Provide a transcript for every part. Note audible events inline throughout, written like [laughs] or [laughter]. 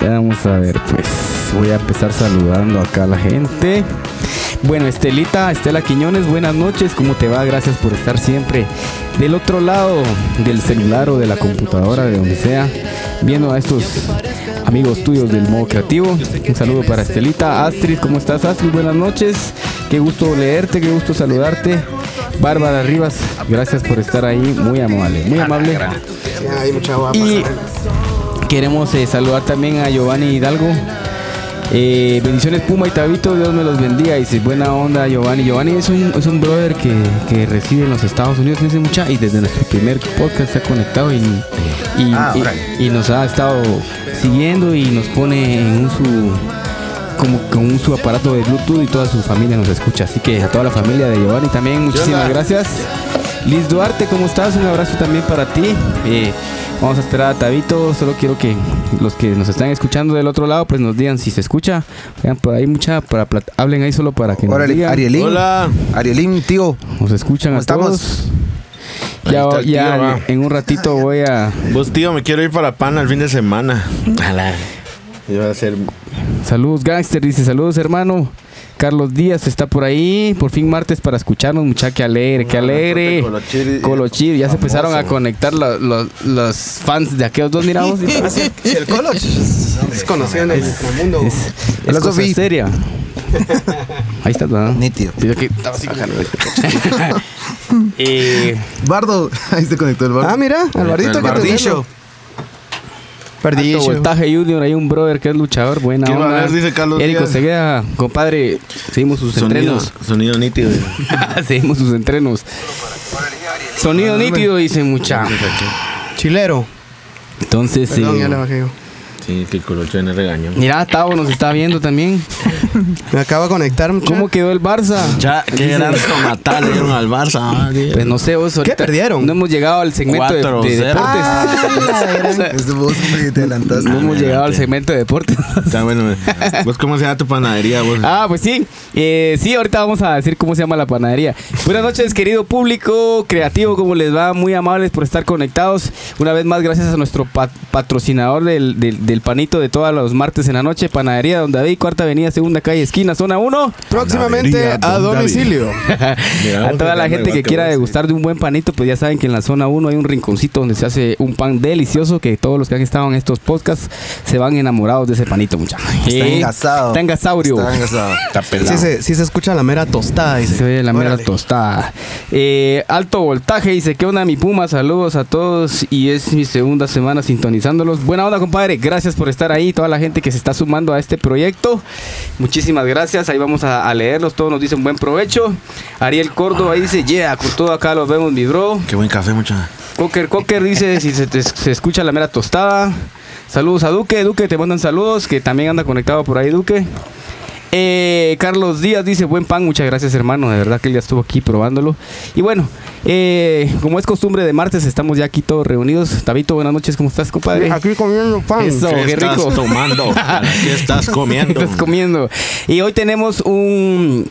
Vamos a ver, pues voy a empezar saludando acá a la gente. Bueno, Estelita, Estela Quiñones, buenas noches, ¿cómo te va? Gracias por estar siempre del otro lado del celular o de la computadora, de donde sea, viendo a estos amigos tuyos del modo creativo. Un saludo para Estelita. Astrid, ¿cómo estás, Astrid? Buenas noches, qué gusto leerte, qué gusto saludarte. Bárbara Rivas, gracias por estar ahí, muy amable, muy amable. Y queremos eh, saludar también a Giovanni Hidalgo. Eh, bendiciones Puma y Tabito, Dios me los bendiga. Dice, buena onda Giovanni. Giovanni es un, es un brother que, que reside en los Estados Unidos, dice mucha, y desde nuestro primer podcast se ha conectado y, y, Ah, y- y nos ha estado siguiendo y nos pone en un su como con un su aparato de Bluetooth y toda su familia nos escucha. Así que a toda la familia de Giovanni también, muchísimas gracias. Liz Duarte, ¿cómo estás? Un abrazo también para ti. Eh, vamos a esperar a Tabito. Solo quiero que los que nos están escuchando del otro lado, pues nos digan si se escucha. Vean por ahí mucha, para plat- hablen ahí solo para que nos Órale, digan. Arielín. Hola. Arielín, tío. Nos escuchan a ¿Cómo estamos? todos. Ya, ya tío, va. en un ratito voy a Vos, tío, me quiero ir para Pana el fin de semana. Ala. Iba a ser. Saludos, Gangster, dice saludos, hermano. Carlos Díaz está por ahí. Por fin martes para escucharnos, muchacha. Qué alegre, qué alegre. Colochiri. Colochir, ya se empezaron a conectar lo- lo- los fans de aquellos dos, miramos. Si [laughs] el Colo [laughs] es conocido en el mundo. Es, es cosa seria. [laughs] Ahí está, ¿verdad? Nítido. Sí, aquí así Eh, Bardo, ahí se conectó el bardo. Ah, mira, Alvardito, el que te Alto Perdillo. voltaje Junior, hay un brother que es luchador, buena ¿Quién va a onda. ver? Dice Carlos Erico Díaz. Segueda, compadre, seguimos sus Sonido, entrenos. sonido nítido. [laughs] seguimos sus entrenos. Sonido nítido, dice mucha. Chilero. Entonces, sí. Perdón, ya le bajé yo. Sí, que el Colocho me regañó. Mira, Tavo nos está viendo también. Me acaba de conectar. ¿Cómo quedó el Barça? Ya, qué gran tomatal le dieron al Barça. ah. Pues no sé, vos ahorita perdieron? No hemos llegado al segmento de, de 4-0. deportes. Ah, [laughs] Es vos me te adelantaste. no hemos llegado al segmento de deportes. Está bueno. ¿Vos cómo se llama tu panadería, vos? Ah, pues sí. Eh, sí, ahorita vamos a decir cómo se llama la panadería. Buenas noches, querido público creativo, ¿cómo les va? Muy amables por estar conectados. Una vez más, gracias a nuestro pa- patrocinador del, del- del panito de todos los martes en la noche, Panadería Don David, Cuarta Avenida, Segunda Calle, Esquina, Zona 1. Próximamente a domicilio. [laughs] A toda la gente que quiera degustar de un buen panito, pues ya saben que en la zona 1 hay un rinconcito donde se hace un pan delicioso que todos los que han estado en estos podcasts se van enamorados de ese panito, muchachos. Está engasado. Está engasaurio. Está engasado. Está pelado. Sí se, sí se escucha la mera tostada. Dice. Se ve la mera tostada. Eh, alto voltaje dice, ¿qué onda mi Puma? Saludos a todos y es mi segunda semana sintonizándolos. Buena onda, compadre. Gracias por estar ahí. Toda la gente que se está sumando a este proyecto. Muchísimas gracias. Ahí vamos a, a leerlos. Todos nos dicen buen provecho. Ariel Córdoba ahí dice, yeah, con todo acá los vemos, mi bro. Qué buen café, mucha. Cocker Cocker dice [laughs] si se, te- se escucha la mera tostada. Saludos a Duque. Duque, te mandan saludos. Que también anda conectado por ahí, Duque. Eh, Carlos Díaz dice buen pan, muchas gracias hermano, de verdad que él ya estuvo aquí probándolo. Y bueno, eh, como es costumbre de martes, estamos ya aquí todos reunidos. Tabito, buenas noches, ¿cómo estás, compadre? Aquí comiendo pan. Eso. ¿Qué, qué estás rico. tomando? [laughs] ¿Qué estás comiendo? estás comiendo. Y hoy tenemos un,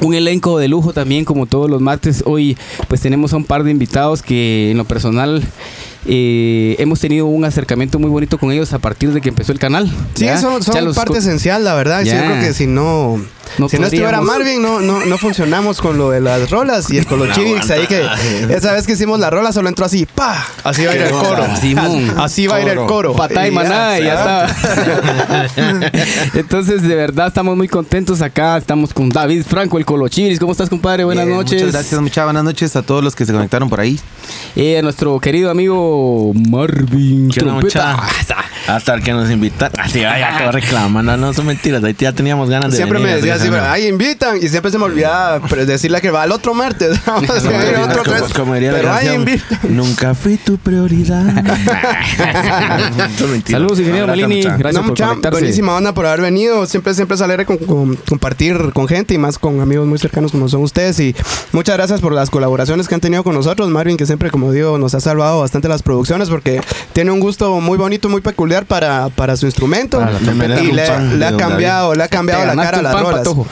un elenco de lujo también, como todos los martes. Hoy pues tenemos a un par de invitados que en lo personal eh, hemos tenido un acercamiento muy bonito con ellos a partir de que empezó el canal. Sí, ¿ya? son, son Ya parte esencial, la verdad. Yo creo que si no, No si no estuviera Marvin, no, no, no funcionamos con lo de las rolas y el Colochivix ahí que esa vez que hicimos la rola solo entró así, pa, así va a ir el coro. Simón. Así va a ir el coro. Patá y maná y ya está. [laughs] Entonces, de verdad, estamos muy contentos acá. Estamos con David Franco, el Colochiris. ¿Cómo estás, compadre? Buenas Bien, noches. Muchas gracias, muchas buenas noches a todos los que se conectaron por ahí. Eh, a nuestro querido amigo Marvin ¿Qué onda, Trompeta. mucha? Hasta el que nos invitaron. Así, vaya, todo reclamando. No, son mentiras. Ahí ya teníamos ganas de Siempre me venir, así, ¿no? ahí invitan y siempre se me olvidaba pre- decirle que va el otro martes. Vamos a venir otro como- tres, como diría la pero ahí canción, invitan. Nunca fui tu prioridad. [laughs] Saludos, ingeniero Malini. mucha. Gracias no, por mucha, conectarse. buenísima onda por haber venido. Siempre, siempre es alegre con, con- compartir con gente y más con amigos muy cercanos como son ustedes. Y muchas gracias por las colaboraciones que han tenido con nosotros. Marvin, que siempre, como digo, nos ha salvado bastante las producciones porque tiene un gusto muy bonito, muy peculiar para, para su instrumento. Para la y le, Un pan le ha cambiado, le ha cambiado la cara a un las rolas. Patojo.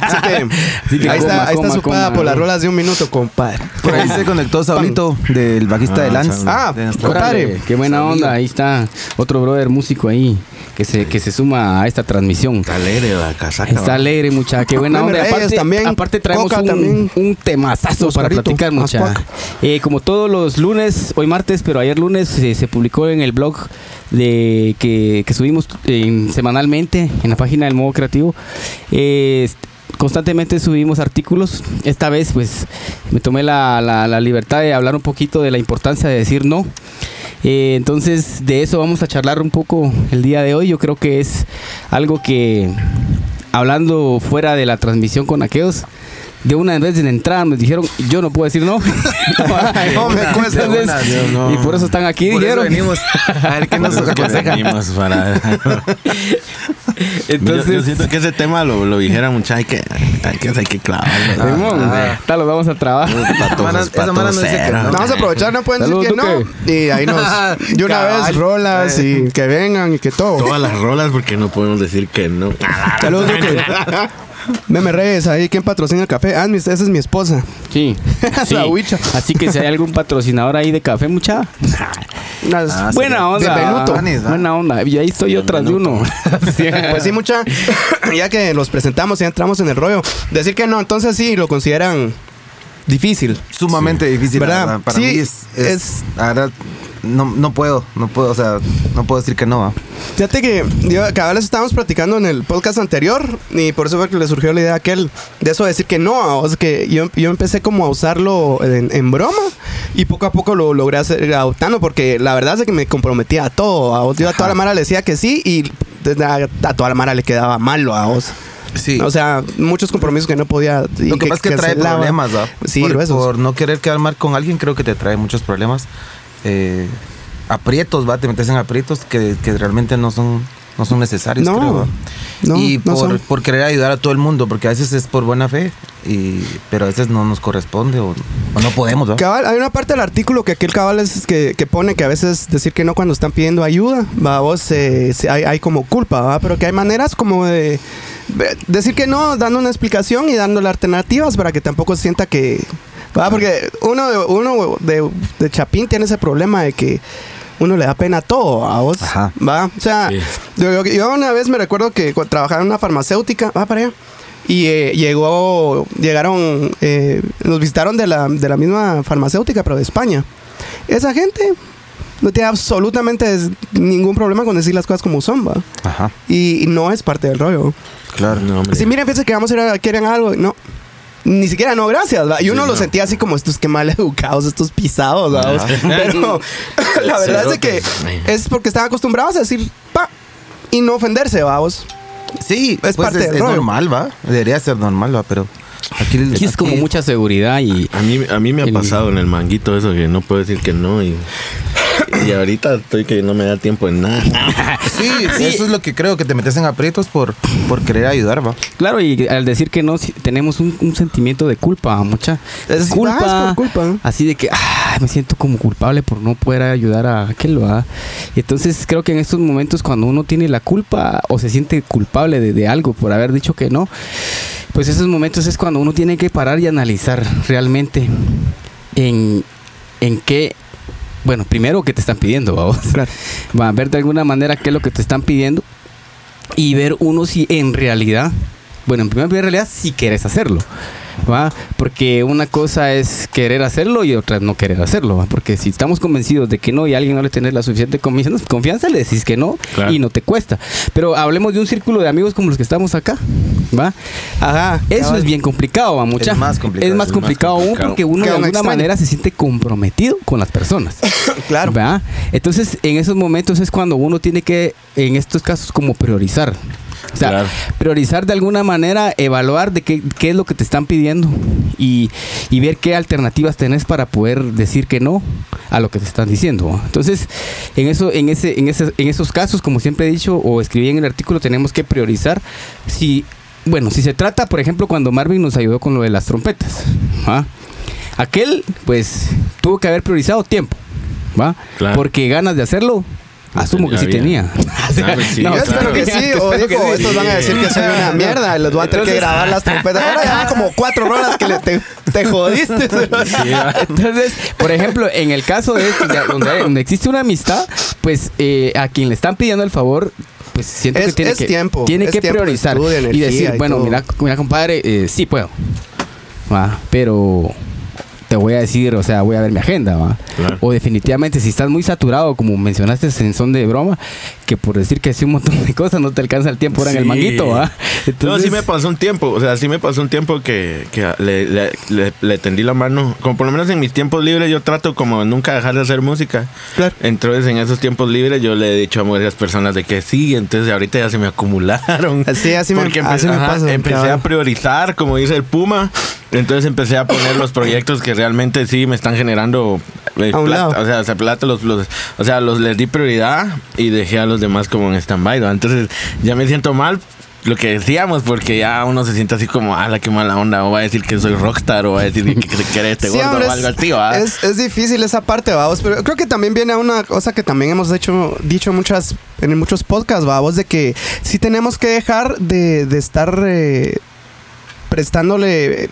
Así que, Así que ahí coma, está, ahí coma, está su paga por las rolas de un minuto, compadre. Por ahí se conectó Saulito, del bajista Ah, de Lance. Saúl. Ah, de nuestro- compadre. Qué buena onda. Ahí está otro brother músico ahí que se, que se suma a esta transmisión. Está alegre la casaca. Está alegre, mucha. Qué buena onda. Aparte, también, aparte traemos un, también. un temazazo para platicar, mucha. Ascuac. Eh, como todos los lunes, hoy martes, pero ayer lunes eh, se publicó en el blog de que, que subimos en- semanalmente en la página del modo creativo. Constantemente subimos artículos. Esta vez, pues, me tomé la, la- la libertad de hablar un poquito de la importancia de decir no. Eh, entonces, de eso vamos a charlar un poco el día de hoy. Yo creo que es algo que, hablando fuera de la transmisión con aquellos, de una vez de entrada nos dijeron, yo no puedo decir no. [laughs] [laughs] No, me cuesta Entonces, una, [laughs] yo no. Y por eso están aquí, Por eso dijeron. venimos a ver qué nos Por eso que aconseja. venimos para- Entonces, yo, yo siento que ese tema lo, lo dijera mucha hay que hay que, hay que clavarlo. Simón, Ah. tal, lo vamos a trabajar. Patos, Mara- esa patos mara no dice que cero. no. Vamos a aprovechar, no pueden Salud, decir que no. Y ahí nos. De una Cabal. vez rolas y que vengan y que todo. Todas las rolas porque no podemos decir que no. Saludos. Meme Reyes, ahí, ¿quién patrocina el café? Ah, esa es mi esposa. Sí. [laughs] sí. La huicha. Así que si hay algún patrocinador ahí de café, mucha. [laughs] Ah, Buena sería- onda. Buena onda. Y ahí estoy yo tras de uno. [laughs] Pues sí, mucha. [coughs] ya que los presentamos, ya entramos en el rollo. Decir que no, entonces sí lo consideran difícil. Sumamente difícil, ¿Verdad? verdad. Para Sí, mí es, es, es- la verdad, no, no puedo, no puedo, o sea, no puedo decir que no. ¿va? Fíjate que yo, cada vez estábamos platicando en el podcast anterior y por eso fue que le surgió la idea a aquel de eso de decir que no, o sea, que yo, yo empecé como a usarlo en, en broma y poco a poco lo logré hacer adoptando porque la verdad es que me comprometía a todo, a, vos. yo a toda la mara le decía que sí y a, a toda la mara le quedaba malo a vos. Sí. O sea, muchos compromisos que no podía. Lo que, pasa es que trae problemas, ¿va? Sí, por no querer quedar mal con alguien, creo que te trae muchos problemas. Eh, aprietos, va, te metes en aprietos que, que realmente no son, no son necesarios, No, creo. y por, querer ayudar a todo el mundo, porque a veces es por buena fe, y, pero a veces no nos corresponde o, o no podemos, ¿va? Cabal, hay una parte del artículo que aquel cabal es que, que pone que a veces decir que no cuando están pidiendo ayuda, va, vos, eh, hay, hay como culpa, ¿va? pero que hay maneras como de decir que no, dando una explicación y dándole alternativas para que tampoco se sienta que... ¿va? Porque uno, de- uno de, de Chapín tiene ese problema de que uno le da pena a todo, a vos. Ajá. ¿va? O sea, Sí. yo, yo- una vez me recuerdo que trabajaba en una farmacéutica, va para allá. Y eh, llegó, llegaron, eh, nos visitaron de la, de la misma farmacéutica, pero de España. Esa gente no tiene absolutamente ningún problema con decir las cosas como son, ¿va? Ajá, Y, y no es parte del rollo. claro. No, hombre. Si miren, fíjense que vamos a ir a, quieren algo, no. Ni siquiera no, gracias. ¿va? Y uno Sí, lo no. sentía así como estos que mal [laughs] educados, estos pisados. ¿va? Pero [laughs] la verdad es que es porque están acostumbrados a decir pa y no ofenderse, vamos. Sí, Es pues parte es, del es rollo. normal, ¿va? Debería ser normal, ¿va? Pero aquí... Aquí es como aquí- mucha seguridad y A mí, a mí me ha El- pasado en el manguito eso que no puedo decir que no y, y ahorita estoy que no me da tiempo en nada. [laughs] Sí, [laughs] eso es lo que creo, que te metes en aprietos por, por querer ayudar, ¿va? Claro, y al decir que no, sí, tenemos un, un sentimiento de culpa, mucha. Es- culpa. ah, es por culpa. Así de que ah, me siento como culpable por no poder ayudar a aquel, ¿verdad? Y entonces creo que en estos momentos cuando uno tiene la culpa o se siente culpable de, de algo por haber dicho que no, pues esos momentos es cuando uno tiene que parar y analizar realmente en, en qué, bueno, primero qué te están pidiendo, vamos. Claro. Va a ver de alguna manera qué es lo que te están pidiendo y ver uno si en realidad, bueno, en primer realidad si quieres hacerlo. ¿va? Porque una cosa es querer hacerlo y otra es no querer hacerlo. ¿va? Porque si estamos convencidos de que no y alguien no le tiene la suficiente confianza, confianza le decís que no Claro. y no te cuesta. Pero hablemos de un círculo de amigos como los que estamos acá. ¿va? Ajá. Eso cabal. es bien complicado, ¿va, mucha? Es más complicado, Es más es más complicado aún complicado. porque uno de alguna extraño. manera se siente comprometido con las personas. [coughs] Claro. ¿verdad? Entonces, en esos momentos es cuando uno tiene que, en estos casos, como priorizar. O sea, Claro. priorizar de alguna manera, evaluar de qué, qué es lo que te están pidiendo y, y ver qué alternativas tenés para poder decir que no a lo que te están diciendo. Entonces, en eso, en ese, en ese, en esos casos, como siempre he dicho o escribí en el artículo, tenemos que priorizar si, bueno, si se trata, por ejemplo, cuando Marvin nos ayudó con lo de las trompetas. ¿va? Aquel, pues, tuvo que haber priorizado tiempo. ¿Va? Claro. Porque ganas de hacerlo Asumo que sí tenía. Ah, pues sí, [laughs] Yo claro. espero que sí, o digo, [laughs] sí. estos van a decir que soy una mierda y les voy a tener que grabar las trompetas. Ahora ya van como cuatro rolas que le, te, te jodiste. Entonces, por ejemplo, en el caso de esto, ya donde, existe una amistad, pues eh, a quien le están pidiendo el favor, pues siento Es- que tiene es que, tiempo, tiene es que tiempo priorizar y decir, y bueno, mira, mira, compadre, eh, sí puedo, va, pero te voy a decir, o sea, voy a ver mi agenda, va. Claro. O definitivamente, si estás muy saturado, como mencionaste en son de broma, que por decir que sí un montón de cosas no te alcanza el tiempo ahora en el manguito, va. no, sí me pasó un tiempo, o sea, sí me pasó un tiempo que, que le, le- le- le tendí la mano. Como por lo menos en mis tiempos libres yo trato como nunca dejar de hacer música. Claro. Entonces en esos tiempos libres yo le he dicho a varias personas de que sí, entonces ahorita ya se me acumularon. [laughs] Así- así me- Porque así me pasa, Empecé a priorizar, como dice el Puma. Entonces empecé a poner los proyectos que realmente sí me están generando eh, plata. O sea, o sea, plata los, los- o sea, los les di prioridad y dejé a los demás como en stand-by. ¿no? Entonces ya me siento mal lo que decíamos, porque ya uno se siente así como, ah, la qué mala onda, o va a decir que soy rockstar, o va a decir que, que se quiere este [laughs] Sí, gordo o algo así, es, es difícil esa parte, vamos, pero creo que también viene a una cosa que también hemos hecho, dicho muchas, en muchos podcasts, vamos, de que sí tenemos que dejar de, de estar eh, prestándole, eh,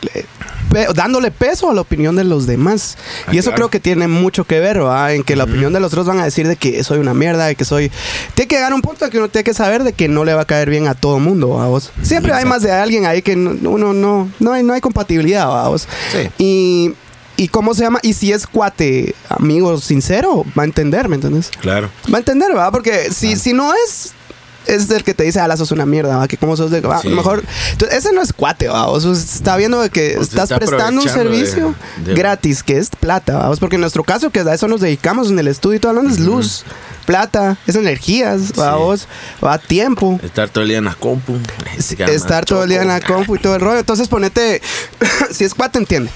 pe- dándole peso a la opinión de los demás. Ah, y eso claro. creo que tiene mucho que ver, ¿va? En que la opinión de los otros van a decir de que soy una mierda, de que soy... Tiene que llegar a un punto en que uno tiene que saber de que no le va a caer bien a todo mundo, vamos. Siempre hay más de alguien ahí que no- uno no, no hay, no hay compatibilidad, vamos. Sí. Y, y cómo se llama, y si es cuate, amigo sincero, va a entender, ¿me entiendes? Claro. Va a entender, ¿verdad? Porque si, si no es, es el que te dice, ah, la sos una mierda, ¿va? Que cómo sos de. va, Sí. Mejor. Entonces, ese no es cuate, ¿va? O sea, está viendo de que O estás está prestando un de- servicio de- gratis, que es plata, ¿va? Porque en nuestro caso, que a eso nos dedicamos en el estudio y todo hablando, es luz, plata, es energías, ¿va? Sí. Vos, va tiempo. Estar todo el día en la compu. Estar todo el día en la compu y todo el rollo. Entonces ponete, [coughs] si es cuate, entiende.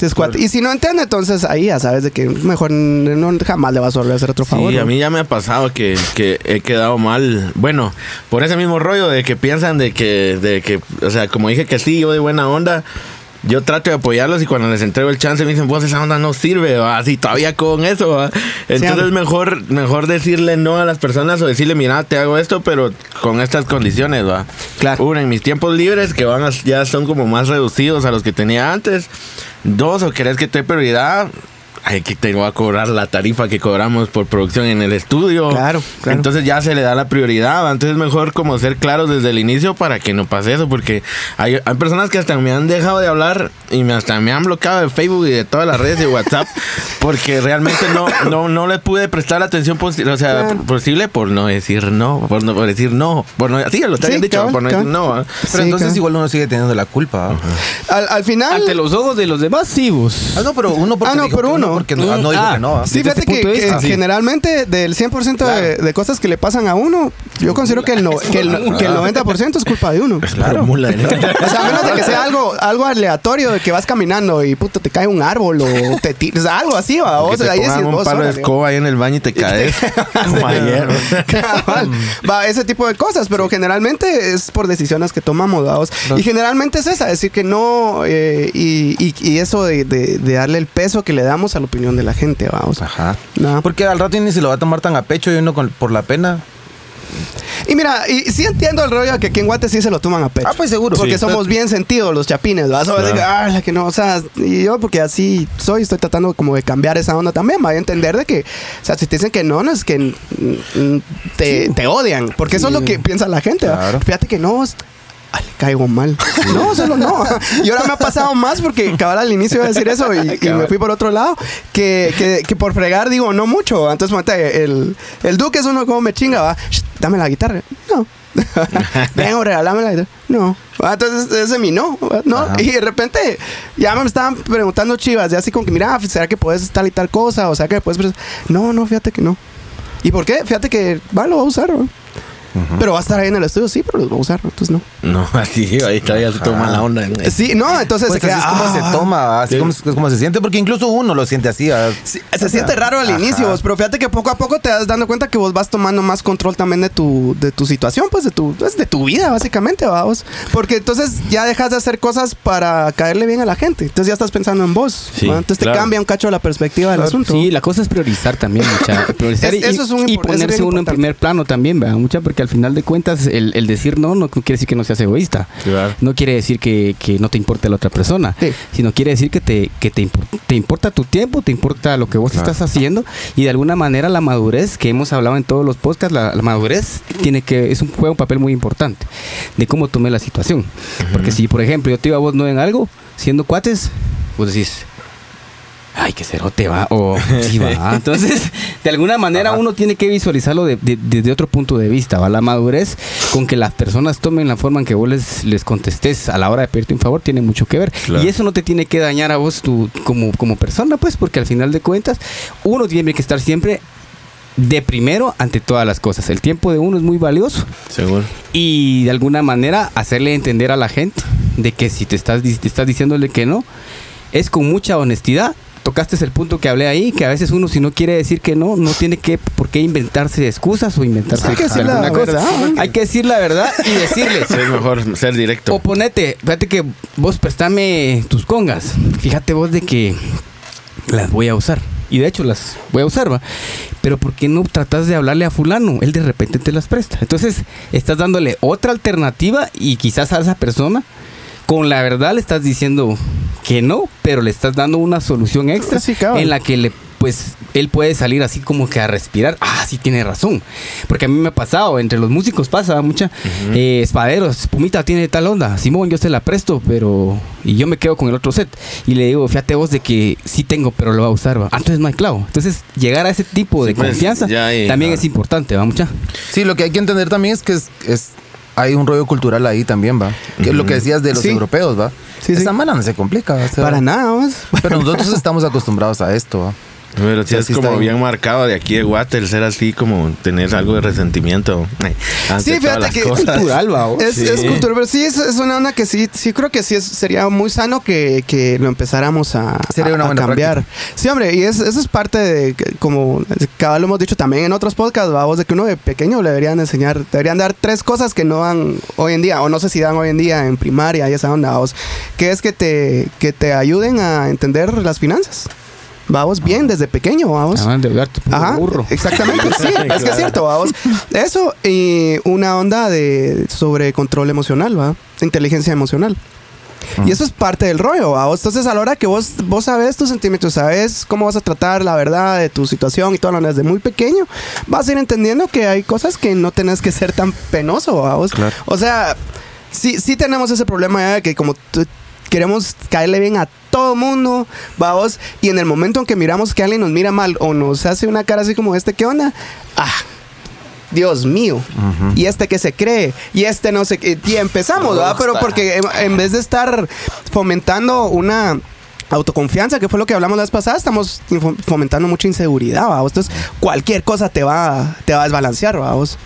Si es cuate. Y si no entiende, entonces ahí ya sabes de que mejor no, jamás le vas a volver a hacer otro favor. Sí, ¿no? a mí ya me ha pasado que, que he quedado mal. Bueno, por ese mismo rollo de que piensan de que, de que, o sea, como dije que sí, yo de buena onda, yo trato de apoyarlos y cuando les entrego el chance me dicen, vos esa onda no sirve, así todavía con eso. ¿va? Entonces mejor, mejor decirle no a las personas o decirle, mira, te hago esto, pero con estas condiciones, va. Claro. Uno, en mis tiempos libres, que van a- ya son como más reducidos a los que tenía antes. Dos, o querés que te dé prioridad. Ay, que te voy a cobrar la tarifa que cobramos por producción en el estudio. Claro, claro. Entonces ya se le da la prioridad. Entonces es mejor como ser claros desde el inicio para que no pase eso. Porque hay, hay personas que hasta me han dejado de hablar y me, hasta me han bloqueado de Facebook y de todas las redes de WhatsApp. [laughs] porque realmente no, no, no le pude prestar la atención posi- o sea, Claro. posible por no decir no. Por, no, por decir no. Por no sí, lo te Sí, dicho. por no decir no. Pero Sí, entonces claro. igual uno sigue teniendo la culpa. Al, al final. Ante los ojos de los demás, sí, vos. Ah, no, pero uno porque Ah, no, dijo por que porque no, no dijo Ah, que no. ¿va? Sí, fíjate que, punto de que vista, sí. generalmente del 100% de, Claro. de cosas que le pasan a uno, yo considero que el, no- que el, que el 90% es culpa de uno. Claro. Mula, ¿no? O sea, a menos de que sea algo, algo aleatorio, de que vas caminando y puto te cae un árbol o te tiras, algo así, va. O sea, te ahí decís, un vos, palo de escoba ahí en el baño y te caes. [laughs] como ayer. Va, ese tipo de cosas, pero generalmente es por decisiones que tomamos, vamos. Y generalmente es esa, decir que no, eh, y, y- y eso de, de- de darle el peso que le damos a la opinión de la gente, vamos. Ajá. No. Porque al rato ni se lo va a tomar tan a pecho y uno con- por la pena. Y mira, y sí entiendo el rollo de que aquí en Guate sí se lo toman a pecho. Ah, pues seguro. Porque Sí. somos bien sentidos los chapines, ¿vas? Claro. Ah, la que no, o sea, y yo porque así soy, estoy tratando como de cambiar esa onda también, va a entender de que, o sea, si te dicen que no, no es que te, te odian, porque eso es lo que piensa la gente. Claro. Fíjate que no, Ay, le caigo mal. No, solo no. Y ahora me ha pasado más porque cabal al inicio iba a decir eso y, y me fui por otro lado. Que, que, que por fregar digo no mucho. Entonces, el, el Duque es uno como me chinga, va. "Shh, Dame la guitarra. No. [laughs] Vengo, regálame la guitarra. No. Ah, Entonces, ese es mi no. No. Ajá. Y de repente ya me estaban preguntando chivas, ya así como que, mira, ¿será que puedes tal y tal cosa? O sea, que puedes. No, no, fíjate que no. ¿Y por qué? Fíjate que, va, lo va a usar, Pero va a estar ahí en el estudio, sí, pero los va a usar, entonces no. No, [laughs] así, ahí todavía se toma la onda. Sí, no, entonces Pues se queda, así es como ah, se toma, así como, es como se siente, porque incluso uno lo siente así. se siente raro al Ajá. inicio, vos, pero fíjate que poco a poco te das dando cuenta que vos vas tomando más control también de tu, de tu situación, pues de tu, pues, de tu vida, básicamente, vamos. Porque entonces ya dejas de hacer cosas para caerle bien a la gente. Entonces ya estás pensando en vos. Entonces claro. te cambia un cacho la perspectiva del asunto. Sí, la cosa es priorizar también, mucha. [laughs] Priorizar Es- y, eso es un y ponerse uno en primer plano también, ¿verdad? Mucha, porque al final de cuentas el, el decir no no quiere decir que no seas egoísta. Claro. No quiere decir que, que no te importe la otra persona, Sí. sino quiere decir que te, que te, impor- te importa tu tiempo, te importa lo que vos Claro. estás haciendo y de alguna manera la madurez que hemos hablado en todos los podcasts, la, la madurez tiene que es un juega un papel muy importante de cómo tomé la situación. Porque si, por ejemplo, yo te digo a vos no en algo, siendo cuates, vos decís, ay, qué cerote va, o sí va. [laughs] Entonces, de alguna manera uno tiene que visualizarlo de- de- desde otro punto de vista, ¿va? La madurez con que las personas tomen la forma en que vos les, les contestes a la hora de pedirte un favor tiene mucho que ver. Claro. Y eso no te tiene que dañar a vos tu, como, como persona, pues, porque al final de cuentas, uno tiene que estar siempre de primero ante todas las cosas. El tiempo de uno es muy valioso Seguro. y de alguna manera hacerle entender a la gente de que si te estás, te estás diciéndole que no, es con mucha honestidad. Tocaste el punto que hablé ahí, que a veces uno si no quiere decir que no, no tiene que por qué inventarse excusas o inventarse Hay que decir la alguna cosa. verdad. Hay que decir la verdad y decirle. Es mejor ser directo. O ponete, fíjate que vos préstame tus congas. Fíjate vos de que las voy a usar. Y de hecho las voy a usar, va. Pero ¿por qué no tratas de hablarle a fulano? Él de repente te las presta. Entonces, estás dándole otra alternativa y quizás a esa persona, con la verdad le estás diciendo que no, pero le estás dando una solución extra Sí, en la que le pues él puede salir así como que a respirar. Ah, sí tiene razón. Porque a mí me ha pasado, entre los músicos pasa mucha. eh, espaderos, Pumita tiene tal onda. Simón, yo se la presto, pero. Y yo me quedo con el otro set. Y le digo, fíjate vos de que sí tengo, pero lo va a usar, va. Ah, entonces no hay clavo. Entonces, llegar a ese tipo de Sí, pues, confianza ya hay- también es importante, va mucha. Sí, lo que hay que entender también es que es, es- hay un rollo cultural ahí también, ¿va? Que es lo que decías de los Sí. europeos, ¿va? Sí, sí. Esa mala no se complica, ¿va? O sea, Para nada, vamos. Pero nosotros estamos acostumbrados a esto, ¿va? Pero sí Sí, es como bien. marcado de aquí de el ser así como tener algo de resentimiento. ante Sí, fíjate que cosas. cultural, va. Es, Sí. es cultural, pero sí es, es una onda que sí, sí creo que sí es- sería muy sano que, que lo empezáramos a, Sería una a buena cambiar. Sí, hombre, y es- eso es parte de, como cada lo hemos dicho también en otros podcasts, vamos, de que uno de pequeño le deberían enseñar, deberían dar tres cosas que no dan hoy en día, o no sé si dan hoy en día en primaria y esa onda, que es que te, que te ayuden a entender las finanzas. Vamos bien desde pequeño, vamos. Ah, de endeudarte, puro Ajá, burro. exactamente, sí, [laughs] es que es cierto, vamos. Eso y una onda de sobre control emocional, va, inteligencia emocional. Y eso es parte del rollo, ¿va? Entonces, a la hora que vos, vos sabes tus sentimientos, sabes cómo vas a tratar la verdad de tu situación y todo lo desde muy pequeño, vas a ir entendiendo que hay cosas que no tenés que ser tan penoso, ¿va? vos. Claro. O sea, sí, sí tenemos ese problema ya de que como queremos caerle bien a todo mundo, vamos, y en el momento en que miramos que alguien nos mira mal o nos hace una cara así como este, ¿qué onda? Ah, Dios mío. Y este que se cree, y este no sé qué. Y empezamos, ¿verdad? Pero porque en, vez de estar fomentando una autoconfianza, que fue lo que hablamos la vez pasada, estamos fo- fomentando mucha inseguridad, vamos. Entonces, cualquier cosa te va, te va a desbalancear, vamos.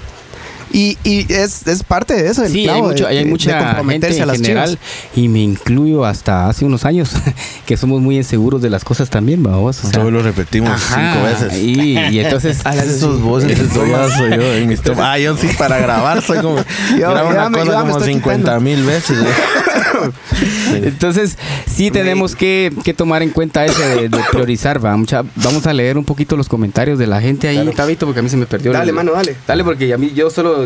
Y, y es, es parte de eso. del Sí, hay, clavo, mucho, hay de- mucha gente en las general, chivas. y me incluyo hasta hace unos años, [laughs] que somos muy inseguros de las cosas también, vamos. O sea, Solo lo repetimos ajá, cinco veces. Y, y entonces, [laughs] Esos [laughs] voces, soy yo, en mis. Ah, yo sí para grabar soy como grabo ya una me- cosa ya como estoy 50 mil veces. entonces sí tenemos que, que tomar en cuenta eso de, de priorizar, va. Mucha, vamos a leer un poquito los comentarios de la gente ahí, Tabito, porque a mí se me perdió. Dale, el- mano, dale. Dale, porque a mí yo solo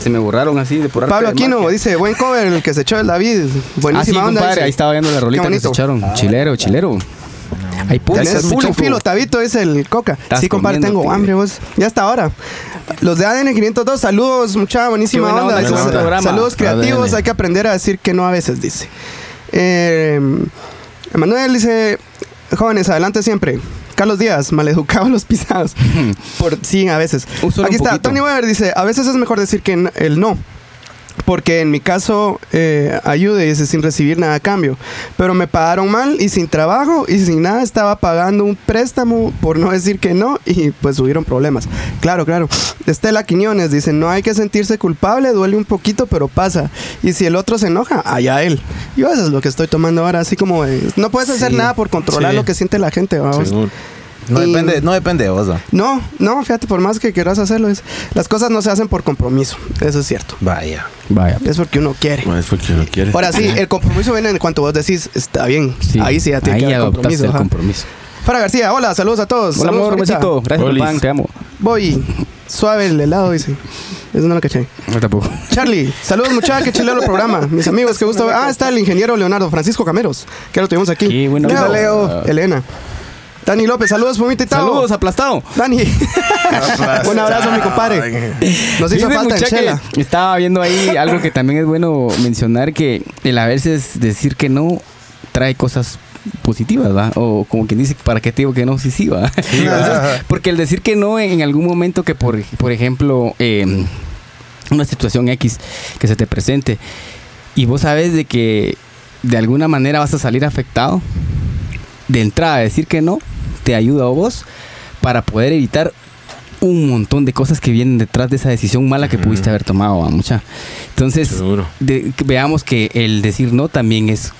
se me borraron así de por Pablo Aquino dice, buen cover el que se echó el David. Ah, sí, Buenísima onda. compadre, dice. ahí estaba viendo la rolita que se echaron. Chilero, chilero. Hay Tenés pulpo. mucho filo, Tabito es el coca. Sí, compadre, tengo hambre vos. Ya hasta ahora. Los de ADN 502, saludos, mucha buenísima onda. Saludos creativos, ADN. hay que aprender a decir que no a veces, dice. Eh, Emanuel dice, jóvenes, adelante siempre. Carlos Díaz, maleducado a los pisados. Por, sí, a veces. Aquí está. Tony Weber dice, a veces es mejor decir que el no. Porque en mi caso eh, ayude dice, sin recibir nada a cambio. Pero me pagaron mal y sin trabajo y sin nada estaba pagando un préstamo por no decir que no y pues hubieron problemas. Claro, claro. Estela Quiñones dice, no hay que sentirse culpable, duele un poquito, pero pasa. Y si el otro se enoja, allá él. Yo eso es lo que estoy tomando ahora, así como de, no puedes hacer Sí. nada por controlar Sí. lo que siente la gente, vamos. Seguro. No Y- depende, no depende de vos, ¿va? No, no, fíjate, por más que quieras hacerlo, es, las cosas no se hacen por compromiso, eso es cierto. Vaya. Vaya. Es porque uno quiere. No es porque no quiere. Ahora sí, el compromiso viene en cuanto vos decís, está bien. Sí. Ahí sí ya tiene Ahí que haber compromiso. el ajá. compromiso. Fara García, hola, saludos a todos. Hola, saludos, amor, besito. Gracias por el Olis. pan, te amo. Voy, suave el helado, dice. Eso no lo caché. No tampoco. Charlie, saludos muchachos, que chileno el programa. Mis amigos, qué gusto. Ah, está el ingeniero Leonardo Francisco Cameros, que lo tuvimos aquí. Sí, bueno. Leo, Leo. Elena. Dani López, saludos, Fumita y Tao. Saludos, aplastado. Dani. Un abrazo, mi compadre. Nos hizo Dice, falta chela. Estaba viendo ahí algo que también es bueno mencionar, que el a veces decir que no trae cosas positivas, ¿va? O como quien dice, ¿para qué te digo que no? Sí, sí, ¿va? Entonces, porque el decir que no en algún momento que, por, por ejemplo, eh, una situación X que se te presente y vos sabes de que de alguna manera vas a salir afectado, de entrada decir que no, te ayuda a vos para poder evitar un montón de cosas que vienen detrás de esa decisión mala que Ujú. pudiste haber tomado, ¿va, mucha. Entonces, de- veamos que el decir no también es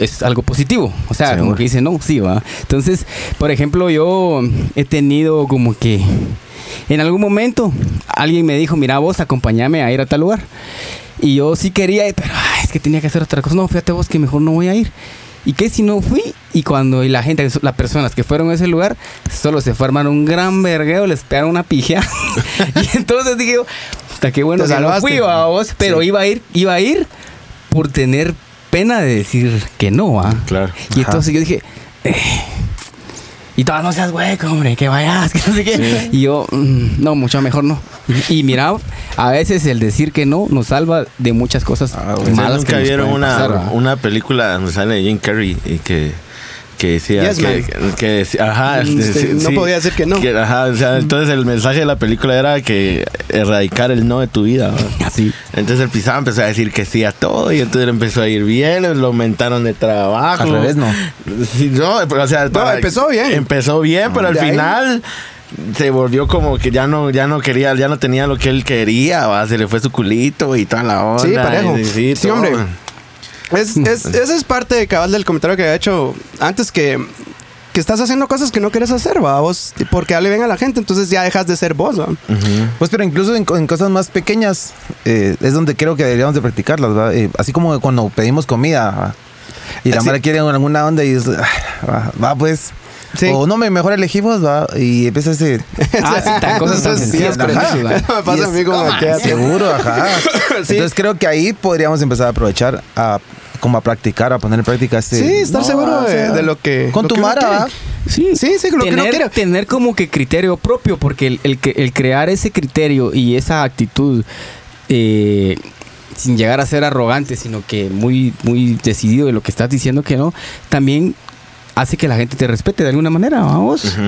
es algo positivo, o sea, como Seguro. que dice no, sí, va. Entonces, por ejemplo, yo he tenido como que en algún momento alguien me dijo, mira vos, acompáñame a ir a tal lugar. Y yo sí quería, ir, pero ay, es que tenía que hacer otra cosa. No, fíjate vos que mejor no voy a ir. ¿Y qué si no fui? Y cuando y la gente, las personas que fueron a ese lugar, solo se formaron un gran vergueo, les pegaron una pija. [laughs] y entonces dije, puta, qué bueno que no fui, va, vos, pero iba a ir, iba a ir por tener pena de decir que no, ¿va? Claro. Y entonces yo dije, eh, y todas no seas hueco, hombre, que vayas, [laughs] que no sé qué. Y yo, mm, no, mucho mejor no. Y, y mira, a veces el decir que no nos salva de muchas cosas ¿Ustedes malas que nunca nos vieron una, una película donde sale Jim Carrey y que, que decía Yes, que, que decía, ajá, Mm, sí, sí, no sí, podía decir que no. ajá, o sea, entonces el mensaje de la película era que erradicar el no de tu vida. [laughs] Así. Entonces el pisado empezó a decir que sí a todo y entonces le empezó a ir bien, lo aumentaron de trabajo. Al revés, no. Sí, no, pero, o sea, para- empezó bien. Empezó bien, pero al final se volvió como que ya no, ya no quería, ya no tenía lo que él quería, ¿va? se le fue su culito y toda la onda. Sí, parejo. y Sí, todo. hombre. Es, [laughs] es, esa es parte de cabal del comentario que había hecho antes que, que estás haciendo cosas que no quieres hacer, va vos, porque ya le ven a la gente, entonces ya dejas de ser vos, va. Pues pero incluso en, co- en cosas más pequeñas eh, es donde creo que deberíamos de practicarlas, ¿va? Eh, así como cuando pedimos comida ¿va? y la Así- madre quiere alguna onda y dice, "Ah, va, va, pues. Sí. O no, me mejor elegimos, va, y empieza ese... Ah, sí, tan [laughs] cosas tan sencillas. [laughs] Me pasa es a mí como así. Seguro, ajá. Sí. Entonces creo que ahí podríamos empezar a aprovechar a como a practicar, a poner en práctica este... Sí, estar No, seguro o de, sea, de lo que. Con lo tu que mara. Sí, Sí, sí, lo que uno tener, tener como que criterio propio, porque el, el, que- el crear ese criterio y esa actitud eh, sin llegar a ser arrogante, sino que muy, muy decidido de lo que estás diciendo que no, también hace que la gente te respete de alguna manera, vamos. Ujú.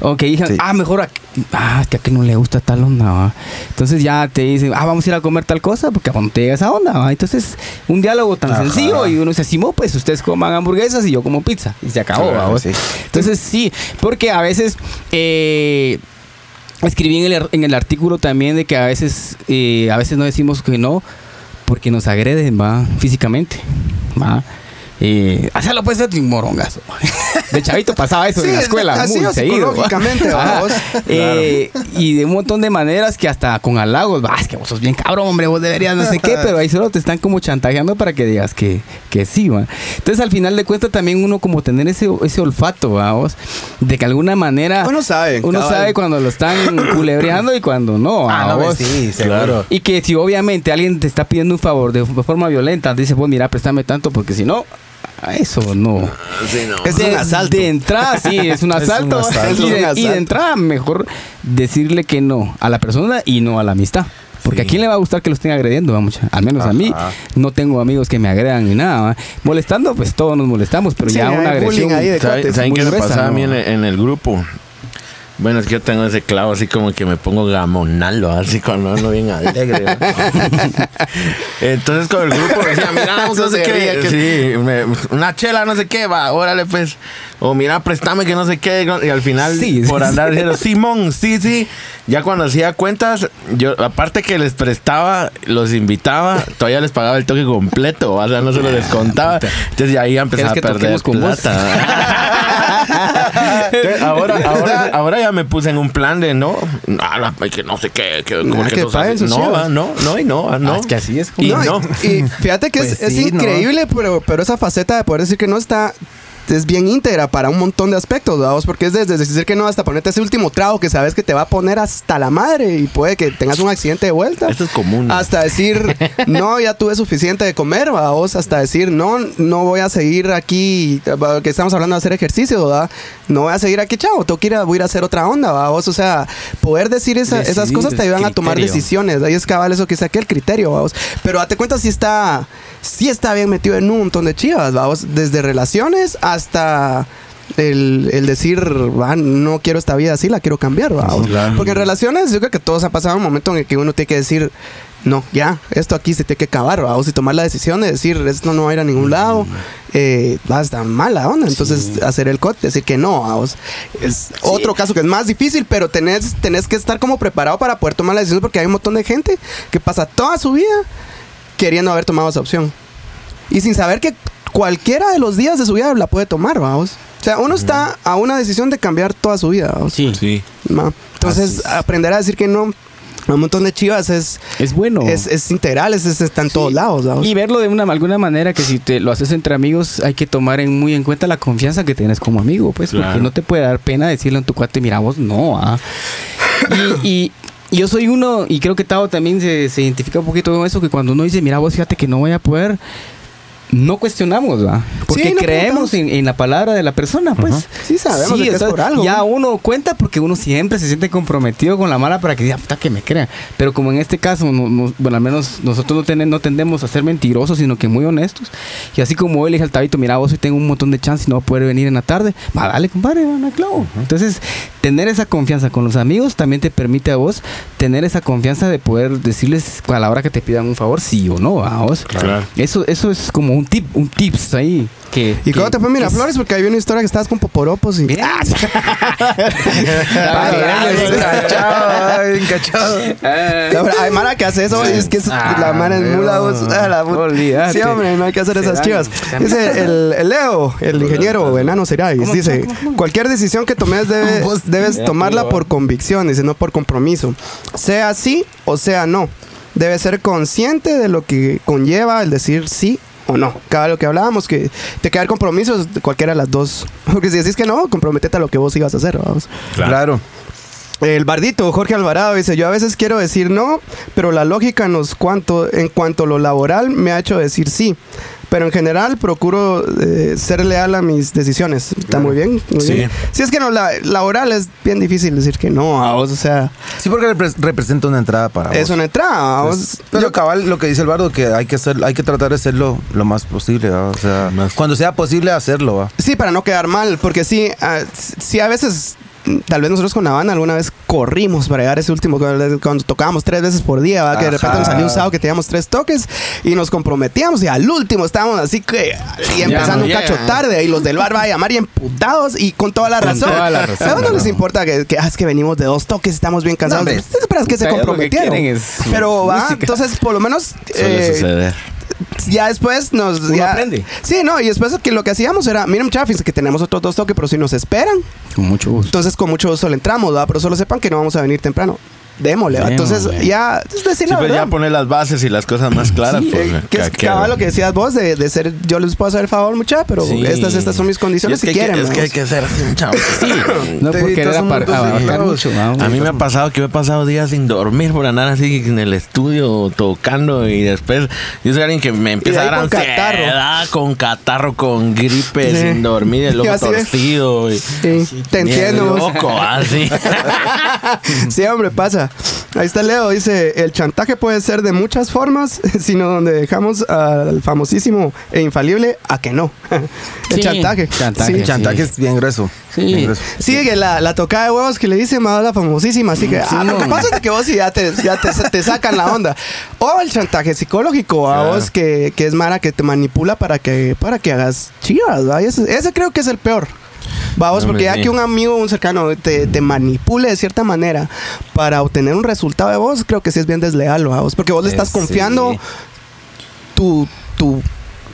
O que digan, Sí. ah, mejor, a, ah, es que a que no le gusta tal onda, ¿va? Entonces ya te dicen, ah, vamos a ir a comer tal cosa, porque cuando te llega esa onda, ¿va? Entonces, un diálogo tan Ajá. sencillo y uno dice, Simón, pues ustedes coman hamburguesas y yo como pizza. Y se acabó, Claro. Entonces, sí, porque a veces... eh, Escribí en el, en el artículo también de que a veces, eh, a veces no decimos que no porque nos agreden, va, físicamente, va. Hacerlo puede ser un morongazo. De chavito pasaba eso Sí, en la escuela, así muy seguido. ¿va? psicológicamente, ¿va? Ajá. Vos. Eh, y de un montón de maneras que hasta con halagos, va, es que vos sos bien cabrón, hombre, vos deberías no sé qué, pero ahí solo te están como chantajeando para que digas que, que sí, va. Entonces al final de cuentas también uno como tener ese, ese olfato, va, vos, de que alguna manera Uno sabe. uno sabe cuando lo están [coughs] culebreando y cuando no, Ah, ¿va, no, vos? sí, Claro. Y que si obviamente alguien te está pidiendo un favor de forma violenta, dice, pues mira, préstame tanto porque si no, a eso no. Sí, no. Es de, un asalto. De entrada, sí, es un [laughs] Es un asalto. Y, de, y de entrada, mejor decirle que no a la persona y no a la amistad. Porque Sí. a quién le va a gustar que lo estén agrediendo, va mucha. Al menos a mí. No tengo amigos que me agredan ni nada. ¿va? Molestando, pues todos nos molestamos, pero Sí, ya una agresión. ahí de ¿Saben, ¿saben qué me pasaba a mí ¿no? en el, en el grupo? Bueno, es que yo tengo ese clavo así como que me pongo gamonalo, así cuando ando bien alegre. ¿no? [laughs] Entonces con el grupo decía, mira, [laughs] no sé qué, que- sí, me- una chela, no sé qué, va, órale pues. O mira, préstame que no sé qué. Y al final, Sí, por sí, andar diciendo, Simón, sí, sí. Ya cuando hacía cuentas, yo, aparte que les prestaba, los invitaba, todavía les pagaba el toque completo, o sea, no se lo descontaba. Entonces ya ahí empezaba a ¿Quieres que perder plata. [laughs] Entonces, [laughs] ahora, ahora, ahora ya me puse en un plan de no, nada, que no sé qué, que, como Nada, que paguen sus no, chivas. va, no, no, y no, ah, no. Ah, es que así es. Y No, no. Y, y fíjate que es, Pues es sí, ¿no? increíble, pero, pero esa faceta de poder decir que no está es bien íntegra para un montón de aspectos, vamos, porque es desde decir que no hasta ponerte ese último trago que sabes que te va a poner hasta la madre y puede que tengas un accidente de vuelta. Eso es común. Hasta decir, [laughs] no, ya tuve suficiente de comer, vamos, hasta decir, no, no voy a seguir aquí, que estamos hablando de hacer ejercicio, ¿verdad? No voy a seguir aquí, chao, tengo que ir a, voy hacer otra onda, vamos, o sea, poder decir esa- esas cosas te ayudan a tomar decisiones, ahí es cabal eso que saqué el criterio, vamos, pero date cuenta si está, si está bien metido en un montón de chivas, vamos, desde relaciones hasta... El, el decir, "Ah, no quiero esta vida así, la quiero cambiar, vamos. claro. Porque en relaciones, yo creo que todos ha pasado un momento en el que uno tiene que decir, no, ya, esto aquí se tiene que acabar, vamos, y tomar la decisión de decir, esto no va a ir a ningún lado, eh, va a estar mala onda, entonces hacer el cut, decir que no, vamos. Es otro caso que es más difícil, pero tenés, tenés que estar como preparado para poder tomar la decisión, porque hay un montón de gente que pasa toda su vida queriendo haber tomado esa opción. Y sin saber que cualquiera de los días de su vida la puede tomar, vamos. O sea, uno está a una decisión de cambiar toda su vida, vamos. Sí. Sí. Ma. Entonces, aprender a decir que no a un montón de chivas es, Es bueno. es, es integral, es, es- está en todos lados. ¿vamos? Y verlo de una alguna manera que si te lo haces entre amigos hay que tomar en, muy en cuenta la confianza que tienes como amigo, pues Claro. porque no te puede dar pena decirle a tu cuate, mira vos no, ah". y yo soy uno y creo que Tavo también se, se identifica un poquito con eso que cuando uno dice, mira vos fíjate que no voy a poder no cuestionamos, ¿va? Porque Sí, no creemos en, en la palabra de la persona, pues. Sí, sabemos de que es por algo. Ya uno cuenta porque uno siempre se siente comprometido con la mala para que diga, puta, que me crean. Pero como en este caso, no- no- bueno, al menos nosotros no, ten- no tendemos a ser mentirosos, sino que muy honestos. Y así como él le dije al Tabito, mira, vos hoy tengo un montón de chance y no voy a poder venir en la tarde. Va, dale, compadre, van a clavo. Entonces, tener esa confianza con los amigos también te permite a vos tener esa confianza de poder decirles a la hora que te pidan un favor, sí o no, a vos. Claro. Eso, eso es como un tip, un tips ahí. Que, ¿Y que- cómo te fue Miraflores? Porque había una historia que estabas con Poporopos y... Mira. [laughs] Ay, Bien cachado, bien cachado. La verdad, Hay Mara que hace eso, es que es- Ah, la Mara es mula. la. Sí, hombre, no hay que hacer esas chivas. Dice el, el Leo, el ingeniero enano Serais, ¿Cómo, dice, cómo, cómo? cualquier decisión que tomes debes Ya, tomarla por convicción, dice, no por compromiso. Sea sí o sea no. Debes ser consciente de lo que conlleva el decir sí o no. Cada lo que hablábamos, que te queda el compromiso de cualquiera de las dos. [laughs] Porque si decís que no, comprometete a lo que vos ibas a hacer, vamos. Claro. El bardito, Jorge Alvarado, dice, yo a veces quiero decir no, pero la lógica nos cuanto, en cuanto a lo laboral me ha hecho decir sí. Pero en general procuro eh, ser leal a mis decisiones. Está muy bien. muy Sí. bien. Si es que no, la laboral es bien difícil decir que no a vos. O sea, Sí, porque repre- representa una entrada para es vos. una entrada. a vos. Es- pero cabal, lo que dice el bardo, que hay que hacer, hay que tratar de hacerlo lo más posible, ¿va? o sea, Más. cuando sea posible hacerlo, ¿va? Sí, para no quedar mal, porque sí, ah, sí a veces, tal vez nosotros con la banda alguna vez corrimos para llegar a ese último, cuando tocábamos tres veces por día, que de repente nos salió un sábado que teníamos tres toques y nos comprometíamos y al último estábamos así que y empezando no un cacho tarde y los del bar va a llamar y emputados y con toda la razón. toda la razón, ¿A uno no. les importa que, que, ah, es que venimos de dos toques, estamos bien cansados? No, esperas que se que comprometieron. Pero va, música. entonces por lo menos eh. Ya después nos Uno ya- aprende. Sí, no, y después que lo que hacíamos era, miren fíjense que tenemos otros dos toques, pero si nos esperan, Con mucho gusto. entonces con mucho gusto le entramos, ¿verdad? Pero solo sepan que no vamos a venir temprano. Démosle. Entonces ya es decir Sí, la pues ya poner las bases y las cosas más claras. Sí, pues, eh, que es que- cabal lo que decías vos de, de ser, yo les puedo hacer el favor, mucha, pero Sí. estas, estas son mis condiciones es si que, quieren. es que hay que ser así chavo. [laughs] Sí. No por querer abarcar mucho. A mí me ha pasado que me he pasado días sin dormir por andar así en el estudio tocando y después yo soy alguien que me empieza a dar con catarro. ansiedad, con catarro, con gripe, Sí. sin dormir, el [laughs] de- torcido. Y, Sí, te entiendo. loco, así. [laughs] sí, hombre, pasa. Está. Ahí está Leo. Dice: El chantaje puede ser de muchas formas, [laughs] sino donde dejamos al famosísimo e infalible a que no. [laughs] el Sí, chantaje. chantaje. Sí. El chantaje es bien grueso. Sí. bien grueso. Sí, que la, la tocada de huevos que le dice más la famosísima. Así que ah, lo que pasa es que vos sí ya te, ya te, te sacan la onda. O el chantaje psicológico a Claro. vos que, que es Mara que te manipula para que, para que hagas chivas. Ese, ese creo que es el peor. Vamos, porque ya que un amigo, un cercano te, te manipule de cierta manera para obtener un resultado de vos, creo que sí es bien desleal, vos, porque vos le Eh, estás sí. confiando tu, tu,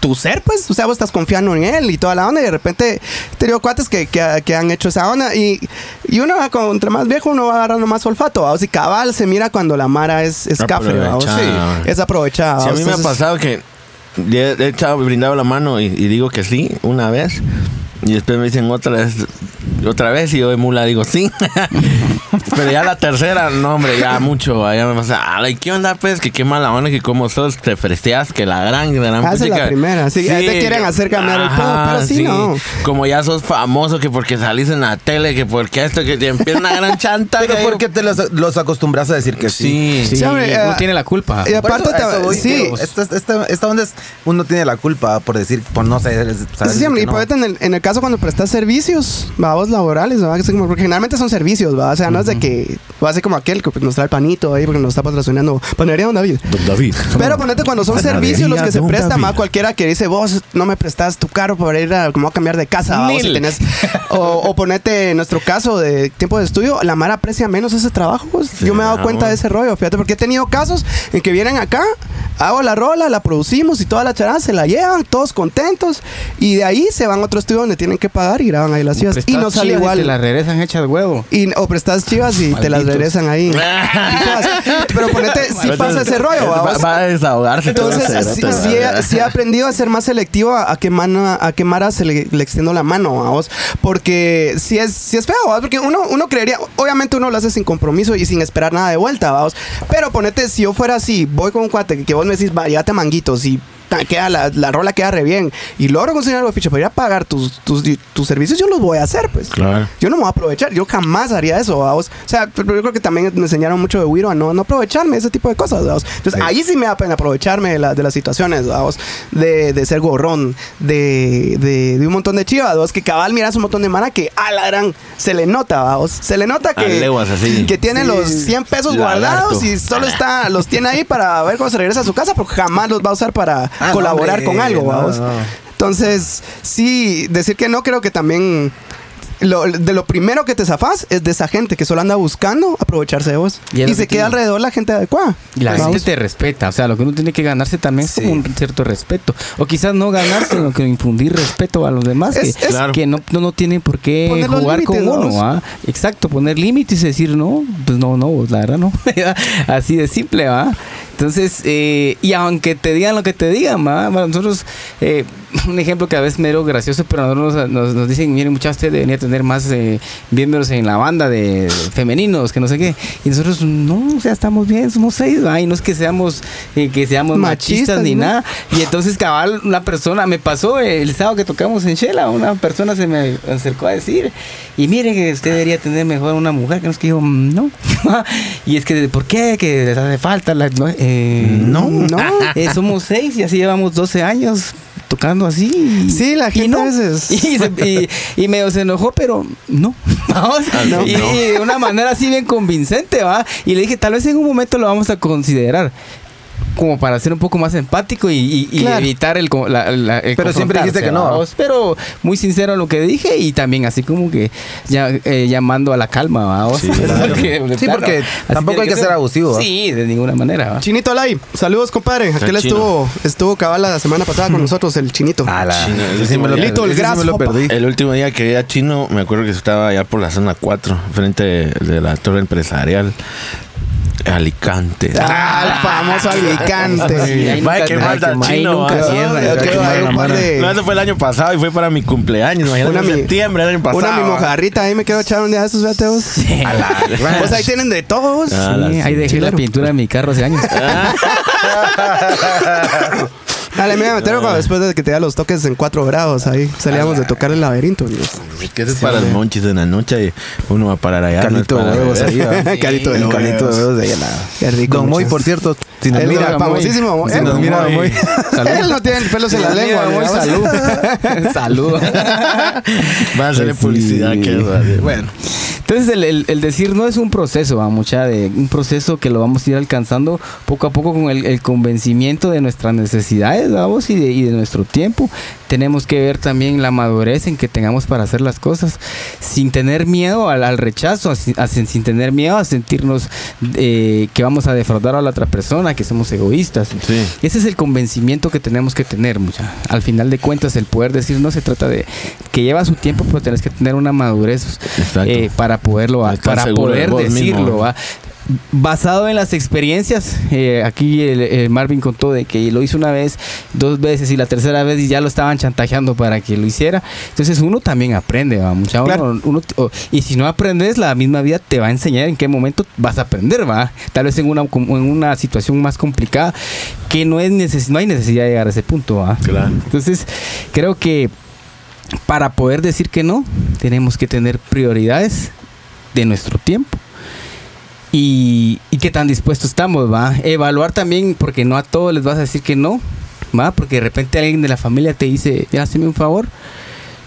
tu ser, pues, o sea, vos estás confiando en él y toda la onda, y de repente te digo cuates que, que, que han hecho esa onda, y, y uno, va con- entre más viejo, uno va agarrando más olfato, vamos, y cabal se mira cuando la mara es, es cafre, vamos, sí, es aprovechada. Sí, a mí vamos, me ha pasado que he, he echado, brindado la mano y, y digo que sí una vez. Y después me dicen otra vez, otra vez y yo de mula digo sí. [laughs] Pero ya la tercera, no hombre, ya mucho. Ya me pasa, ay, ¿qué onda pues? Que qué mala onda que como sos, te fresteas, que la gran, gran es la primera, sí, ahí te quieren hacer cambiar el pedo, pero sí, no. Como ya sos famoso, que porque salís en la tele, que porque esto, que te empieza una gran chanta. Pero que- porque te los, los acostumbras a decir que sí. Sí. Sí, Sí, hombre, uno eh, tiene la culpa. y aparte, eso, a eso voy, sí. Esta, esta, esta onda es, uno tiene la culpa por decir, por no sé, sabes Sí, y no. ponete en el, en el caso cuando prestas servicios, vamos laborales, ¿va? Porque generalmente son servicios, ¿va? o sea, no es de que va a ser como aquel que pues, nos trae el panito ahí porque nos está patrocinando panadería Don David. Don David. Pero ponete cuando son servicios los que se prestan, más cualquiera que dice, vos no me prestas tu carro para ir a, como a cambiar de casa, ¿va? o, si tenés- o, o ponete en nuestro caso de tiempo de estudio, la Mara aprecia menos ese trabajo. pues. Yo me he dado cuenta de ese rollo, fíjate, porque he tenido casos en que vienen acá, hago la rola, la producimos y toda la charada se la llevan, todos contentos, y de ahí se van a otro estudio donde tienen que pagar y graban ahí las chivas. Y no sale igual. Te la regresan hechas huevo. Y, o prestas chivas y te las regresan ahí. [laughs] Y. Pero ponete, si pasa ese rollo, va, ¿va? va a desahogarse Entonces, sí, sí he, sí he aprendido a ser más selectivo a, a qué mano, a qué Mara se le, le extiendo la mano a vos. Porque si es, si es feo, ¿vos? porque uno, uno creería, obviamente uno lo hace sin compromiso y sin esperar nada de vuelta, vamos. Pero ponete, si yo fuera así, voy con un cuate que vos me decís, va, llévate manguitos y queda la, la rola queda re bien y logro conseguir algo de ficha para ir a pagar tus, tus, tus servicios, yo los voy a hacer, pues. Claro. Yo no me voy a aprovechar, yo jamás haría eso, vamos. O sea, pero yo creo que también me enseñaron mucho de Wiro a no, no aprovecharme de ese tipo de cosas, vamos. Entonces, ahí sí me da pena aprovecharme de, la- de las situaciones, vamos. De, de ser gorrón, de, de, de un montón de chivas, vamos. Que cabal miras un montón de mara que a la gran se le nota, vamos. Se le nota A que, leguas así. que tiene Sí. los 100 pesos guardados y solo está, los tiene ahí para ver cómo se regresa a su casa, porque jamás los va a usar para Ah, colaborar hombre, con algo, no, vamos. no. Entonces, sí, decir que no creo que también lo- de lo primero que te zafás es de esa gente que solo anda buscando aprovecharse de vos. Y se que queda alrededor la gente adecuada. Y la Vamos. gente te respeta. O sea, lo que uno tiene que ganarse también es como un cierto respeto. O quizás no ganarse, sino que infundir respeto a los demás. Es- que es- Claro. que no, no, no tienen por qué Poner jugar con uno. ¿ah? Exacto, poner límites y decir no, pues no, no, la verdad no. [laughs] Así de simple, ¿va? Entonces, eh, y aunque te digan lo que te digan. Bueno, nosotros, eh, [laughs] un ejemplo que a veces mero gracioso, pero a nosotros nos, nos, nos dicen, miren, muchachos, usted debería tener más eh, miembros en la banda de femeninos, que no sé qué. Y nosotros, no, o sea, estamos bien, somos seis, ¿va? Y no es que seamos, eh, que seamos machistas, Machistas, ni ¿no? nada. Y entonces, cabal, una persona, me pasó el sábado que tocamos en Shela, una persona se me acercó a decir, y mire que usted debería tener mejor una mujer, que no es que yo, "Mm, no. [laughs] y es que, ¿por qué? Que les hace falta la... No, eh, No, no. [laughs] Eh, somos seis y así llevamos 12 años tocando así. Sí, la Y gente no. a veces- [laughs] Y, se- y- y medio se enojó, pero no. [laughs] Vamos. No. y, y de una manera así bien convincente, ¿va? Y le dije, tal vez en un momento lo vamos a considerar. Como para ser un poco más empático y, y- y Claro. evitar el, co- la- la- el Pero siempre dijiste que no. Pero muy sincero en lo que dije y también así como que ya, eh, llamando a la calma. Sí, [laughs] Porque, Sí, porque tampoco hay que ser abusivo, ¿va? Sí, de ninguna manera. ¿va? Chinito Alay, saludos compadre. Aquel estuvo, estuvo cabal la semana pasada con [laughs] nosotros, el chinito. A la- Chino, ese sí me lo, Lito, el me lo perdí. El último día que vi a Chino, me acuerdo que estaba allá por la zona 4, frente de, de la torre empresarial. Alicante. Ah, el famoso Alicante. Sí, Vaya, qué ahí chino, No, eso fue el año pasado y fue para mi cumpleaños. Imagínate, Una en mi- septiembre del año pasado. Una mi mojarrita ahí me quiero echar un día de esos, fíjate vos. A la- Pues ahí tienen de todos. Ah, Sí, ahí dejé la pintura de mi carro hace años. [laughs] [laughs] Dale, me voy a meter cuando después de que te da los toques en cuatro grados ahí. Salíamos de tocar el laberinto. ¿no? Que eso es para los monchis en la noche y uno va a parar allá. no es Calito de para huevos beber. ahí. [laughs] de El calito huevos. de huevos de ahí. la- Qué rico. Don Moy, muchachos. por cierto, si nos Él, mira, mira, famosísimo. si él, nos mira, Don Moy. [laughs] él no tiene pelos en la lengua. Muy digamos. salud. [laughs] salud. Va a hacerle Sí. publicidad que. Bueno. Entonces el, el- el decir no es un proceso, va mucha de un proceso que lo vamos a ir alcanzando poco a poco con el, el convencimiento de nuestras necesidades, vamos, y de, y de nuestro tiempo. Tenemos que ver también la madurez en que tengamos para hacer las cosas, sin tener miedo al, al rechazo, así- a- sin, tener miedo a sentirnos eh, que vamos a defraudar a la otra persona, que somos egoístas. Sí. Ese es el convencimiento que tenemos que tener, mucha. Al final de cuentas, el poder decir no se trata de que lleva su tiempo, pero tienes que tener una madurez eh, para poderlo, para de poder decirlo. Basado en las experiencias, eh, aquí el, el Marvin contó de que lo hizo una vez, dos veces y la tercera vez y ya lo estaban chantajeando para que lo hiciera. Entonces uno también aprende, ¿va? Mucha, uno- Claro. uno- y si no aprendes, la misma vida te va a enseñar en qué momento vas a aprender, ¿va? Tal vez en una, como en una situación más complicada que no, es neces no hay necesidad de llegar a ese punto, ¿va? Claro. Entonces, creo que para poder decir que no, tenemos que tener prioridades de nuestro tiempo. Y, y qué tan dispuestos estamos, ¿va? Evaluar también, porque no a todos les vas a decir que no, ¿va? Porque de repente alguien de la familia te dice, ya, hazme un favor.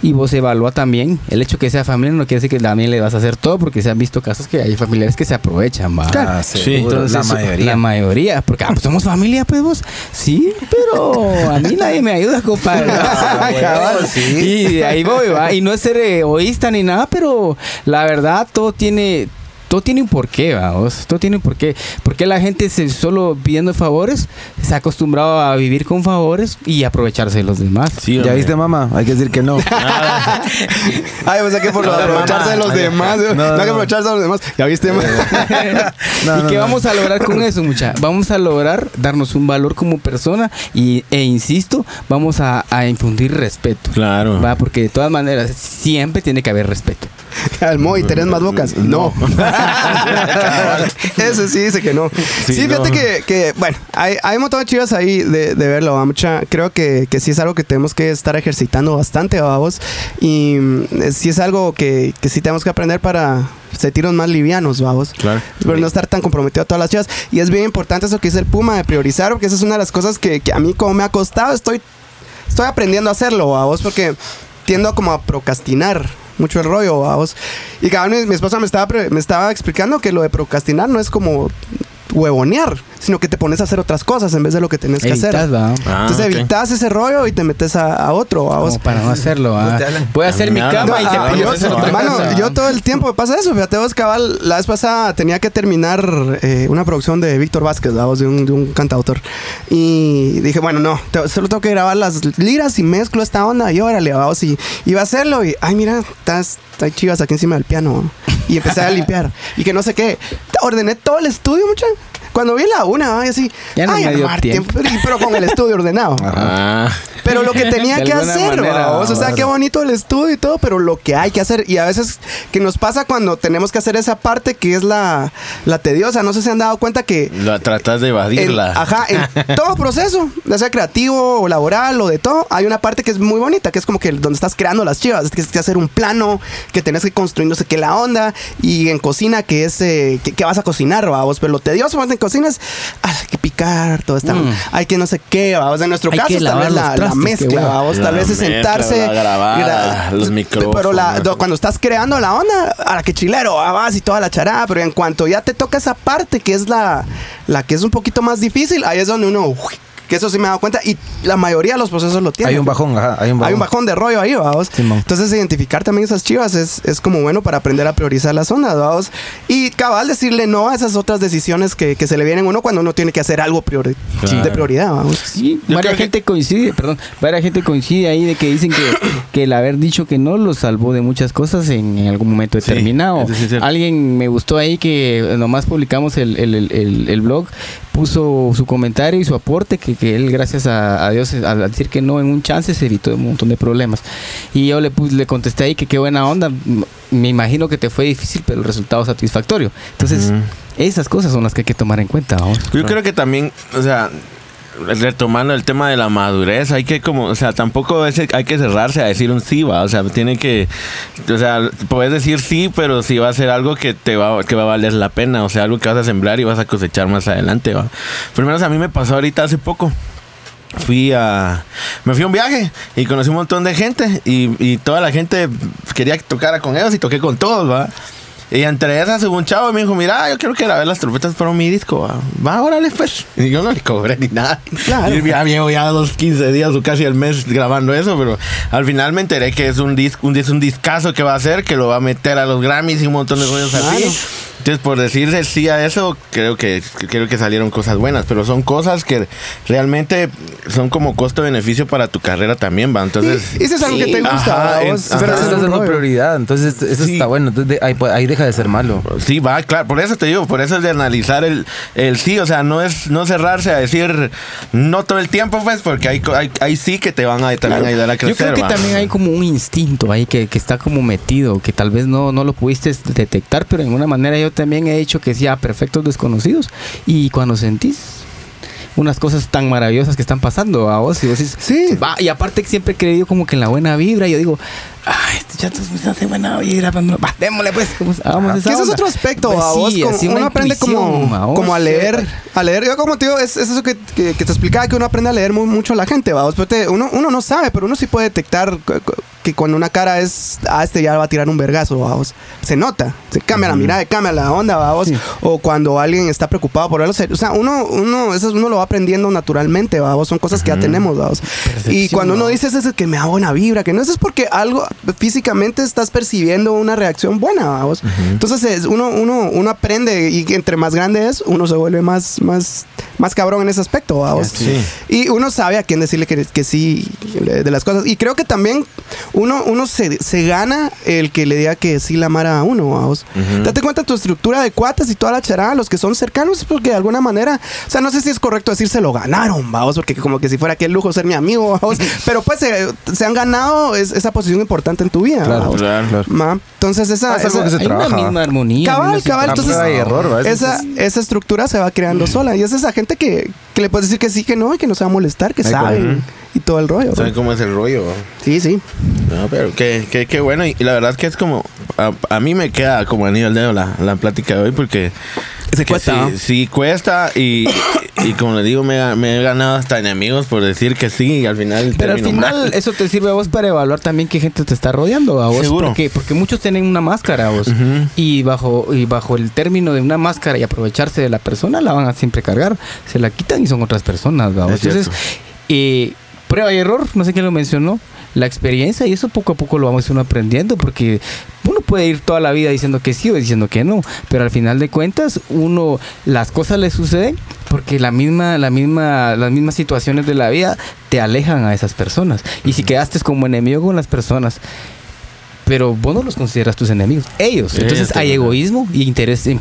Y vos evalúa también. El hecho que sea familia no quiere decir que también le vas a hacer todo, porque se han visto casos que hay familiares que se aprovechan, ¿va? Ah, Sí, la mayoría. La mayoría, porque ah, pues somos familia, pues vos. Sí, pero a mí nadie me ayuda, compadre. [laughs] Ah, bueno, Cabal. sí. Y de ahí voy, va. Y no es ser egoísta ni nada, pero la verdad todo tiene. Todo tiene un porqué, vamos. Todo tiene un porqué. Porque la gente se solo pidiendo favores se ha acostumbrado a vivir con favores y aprovecharse de los demás. Sí, ¿Ya hombre. viste, mamá? Hay que decir que no. [laughs] Ay, o sea que por lo de aprovecharse de los demás. No, no, hay que no. aprovecharse de los demás. ¿Ya viste? ma? [laughs] [laughs] No, ¿Y no, qué no. vamos a lograr con eso, mucha? Vamos a lograr darnos un valor como persona y, e insisto, vamos a, a infundir respeto. Claro. Va, porque de todas maneras siempre tiene que haber respeto. Al Moy, ¿tenés más bocas? No. Ese sí dice que no. Sí, Sí, fíjate no. que, que, bueno, hay, hay un montón de chivas ahí de, de verlo, ¿va? mucha. Creo que, que sí es algo que tenemos que estar ejercitando bastante, vamos. Y mm, sí es algo que, que sí tenemos que aprender para sentirnos más livianos, vamos. Claro. Pero no estar tan comprometido a todas las chivas. Y es bien importante eso que dice el Puma de priorizar, porque esa es una de las cosas que, que a mí como me ha costado, estoy, estoy aprendiendo a hacerlo, a vos, porque tiendo como a procrastinar mucho el rollo, a vos. Y cada mi, mi esposa me estaba, pre- me estaba explicando que lo de procrastinar no es como huevonear, sino que te pones a hacer otras cosas en vez de lo que tenés que hacer. Ah, Entonces evitas ese rollo y te metes a, a otro, a vos. Como para no hacerlo. No. Voy a hacer mi cama hablan. y te Ah, pones yo, a hacer otra hermano, cosa, yo todo el tiempo me pasa eso. Fíjate vos, cabal, la vez pasada tenía que terminar eh, una producción de Víctor Vázquez, de un, de un cantautor. Y dije, bueno, no, te- solo tengo que grabar las liras y mezclo esta onda y órale, vamos. Y iba a hacerlo y, ay, mira, estás, hay chivas aquí encima del piano. Y empecé a limpiar. Y que no sé qué. Ordené todo el estudio, mucha. Cuando vi la una, así, Ya no ay, me dio tiempo. Pero con el estudio ordenado. [laughs] Ah. Pero lo que tenía De que hacer, manera, o sea, qué bonito el estudio y todo, pero lo que hay que hacer. Y a veces que nos pasa cuando tenemos que hacer esa parte que es la, la tediosa. No sé si se han dado cuenta que Lo tratas de en, evadirla. ajá, en [laughs] todo proceso, ya sea creativo o laboral o de todo, hay una parte que es muy bonita, que es como que donde estás creando las chivas, tienes que hacer un plano, que tenés que construir no sé qué la onda, y en cocina que es, eh, que, que vas a cocinar, vamos, pero lo tedioso cuando en cocina es, ah, hay que picar, todo está, Mm. hay que no sé qué, vamos, en nuestro Hay caso tal vez la, mezcla, hueva. vamos, La tal vez es sentarse, la grabada, los micrófonos. pero la, do- cuando estás creando la onda, a la que chilero, vas y toda la charada, pero en cuanto ya te toca esa parte que es la, la que es un poquito más difícil, ahí es donde uno, uy, que eso sí me he dado cuenta, y la mayoría de los procesos lo tienen. Hay un bajón, ajá, hay un bajón. Hay un bajón de rollo ahí, vamos. Entonces, identificar también esas chivas es, es como bueno para aprender a priorizar las ondas, vamos. Y cabal decirle no a esas otras decisiones que, que se le vienen a uno cuando uno tiene que hacer algo priori- Claro. de prioridad, vamos. Sí, que- gente coincide, perdón, varias gente coincide ahí de que dicen que, [coughs] que el haber dicho que no los salvó de muchas cosas en, algún momento determinado. sí. Alguien me gustó ahí que nomás publicamos el, el, el- el- el blog, puso su comentario y su aporte, que, que él gracias a, a Dios al decir que no en un chance se evitó un montón de problemas. Y yo le, pus- le contesté ahí que qué buena onda, me imagino que te fue difícil, pero el resultado satisfactorio. Entonces, esas cosas son las que hay que tomar en cuenta. vamos. Yo creo que también, o sea, retomando el tema de la madurez, hay que como, o sea, tampoco es- hay que cerrarse a decir un sí, va, o sea, tiene que, o sea, puedes decir sí, pero si va a ser algo que te va, que va a valer la pena, o sea, algo que vas a sembrar y vas a cosechar más adelante, va. Menos a mí me pasó ahorita hace poco. Fui a. Me fui a un viaje y conocí un montón de gente. Y, y toda la gente quería que tocara con ellos y toqué con todos, ¿va? Y entre esas hubo un chavo y me dijo, mira, yo quiero que grabe las trompetas para mi disco, va. Va, órale, pues. Y yo no le cobré ni nada. Claro. Y ya llevo ya dos, 15 días o casi el mes grabando eso, pero al final me enteré que es un disco, un, dis- un discazo que va a hacer, que lo va a meter a los Grammys y un montón de rollos así. Claro. Entonces, por decirle sí a eso, creo que creo que salieron cosas buenas, pero son cosas que realmente son como costo-beneficio para tu carrera también, va. Entonces, Y eso es algo que te gusta. Ajá, a en- vos, ajá. Pero ese eso es es una rollo. prioridad, entonces eso Sí. está bueno. Entonces ahí, ahí deja de ser malo. Sí, va, claro, por eso te digo, por eso es de analizar el, el sí, o sea, no es no cerrarse a decir no todo el tiempo, pues, porque hay, hay, hay sí que te van a también ayudar a Yo crecer. creo que va. también hay como un instinto ahí que, que está como metido, que tal vez no, no lo pudiste detectar, pero en una manera yo también he dicho que sí a perfectos desconocidos. Y cuando sentís unas cosas tan maravillosas que están pasando a vos, y vos decís, Sí. va, y aparte que siempre he creído como que en la buena vibra, yo digo, ay, este chato me hace buena no, va, démosle pues, como- hagamos esa Que ese es onda". otro aspecto, Pues a vos, sí, como- una uno aprende como, a vos, como a leer, a leer, yo como te digo, es, es eso que, que- que te explicaba que uno aprende a leer muy, mucho a la gente, vamos, pero te- uno, uno no sabe, pero uno sí puede detectar que cuando una cara es, ah, este ya va a tirar un vergazo, vamos, se nota, se cambia la mirada, cambia la onda, vamos, Sí. o cuando alguien está preocupado por algo, se- o sea, uno, uno, eso es- uno lo va aprendiendo naturalmente, vamos, son cosas que ya tenemos, vamos, y cuando uno ¿no? dice ese es que me da buena vibra, que no eso es porque algo físicamente estás percibiendo una reacción buena, vamos. Entonces es- uno, uno, uno aprende y entre más grande es, uno se vuelve más, más, más cabrón en ese aspecto, vamos. Sí. Y uno sabe a quién decirle que, que sí de las cosas. Y creo que también uno, uno se, se gana el que le diga que sí la amara a uno, vamos. Ujú. Date cuenta tu estructura de cuates y toda la charada, los que son cercanos, porque de alguna manera, o sea, no sé si es correcto decir se lo ganaron, vamos, porque como que si fuera aquel lujo ser mi amigo, vamos. [laughs] Pero pues se, se han ganado es- esa posición importante en tu vida, Claro. Claro. claro. Ma, Entonces esa, Ah, es algo esa- que se Hay una trabaja. misma armonía. Cabal, misma cabal, entonces- y error, esa, es- esa estructura se va creando sola. Y es esa gente que, que le puedes decir que sí, que no, y que no se va a molestar, que sabe. Y todo el rollo. ¿Saben cómo es el rollo? Sí, sí. No, pero qué, qué, qué bueno. Y, y la verdad es que es como. A, a mí me queda como anillo al dedo la, la plática de hoy porque. Se cuesta, sí, sí cuesta y, [coughs] y como le digo, me, he- me he ganado hasta enemigos por decir que sí y al final. Pero al final mal. eso te sirve a vos para evaluar también qué gente te está rodeando a vos. Seguro. Porque, porque muchos tienen una máscara a vos. Y bajo, y bajo el término de una máscara y aprovecharse de la persona, la van a siempre cargar. Se la quitan y son otras personas. ¿va? Es Entonces, eh, prueba y error, no sé quién lo mencionó. La experiencia y eso poco a poco lo vamos uno aprendiendo porque uno puede ir toda la vida diciendo que sí o diciendo que no, pero al final de cuentas uno las cosas le suceden porque la misma la misma las mismas situaciones de la vida te alejan a esas personas y si quedaste como enemigo con las personas pero vos no los consideras tus enemigos, ellos. Sí, Entonces hay egoísmo y interés en,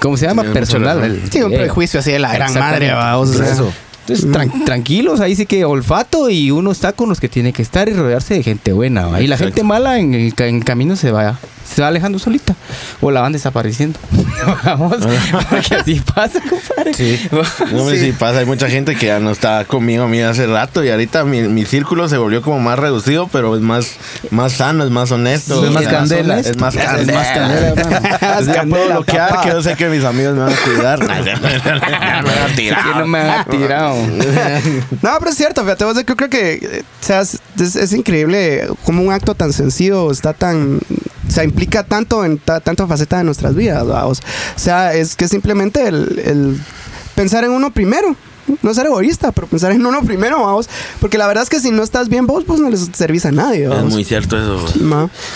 ¿cómo se llama? Personal. Sí, un Eh, prejuicio así de la gran madre. O sea, Eso. Entonces, tran- tranquilos, ahí sí que olfato y uno está con los que tiene que estar y rodearse de gente buena. ¿va? Y la gente mala en el en camino se va, se va alejando solita o la van desapareciendo. [laughs] Vamos, porque así pasa, compadre. Sí. [laughs] No, hombre, Sí. sí pasa. Hay mucha gente que ya no está conmigo a mí hace rato y ahorita mi, mi círculo se volvió como más reducido, pero es más, más sano, es más honesto. Sí, es más candela. Es más Es candela. más candela. Entonces [laughs] ya puedo Candela, bloquear que yo sé que mis amigos me van a cuidar. Que no me han tirado. [laughs] No, pero es cierto, fíjate, vos, yo creo que eh, o sea, es, increíble como un acto tan sencillo está tan. O sea, implica tanto en ta- tanta faceta de nuestras vidas. O sea, es que simplemente el pensar en uno primero. No ser egoísta, pero pensar en uno [laughs] primero, vamos. Porque la verdad es que si no estás bien vos, pues no les servís a nadie, Es muy cierto eso.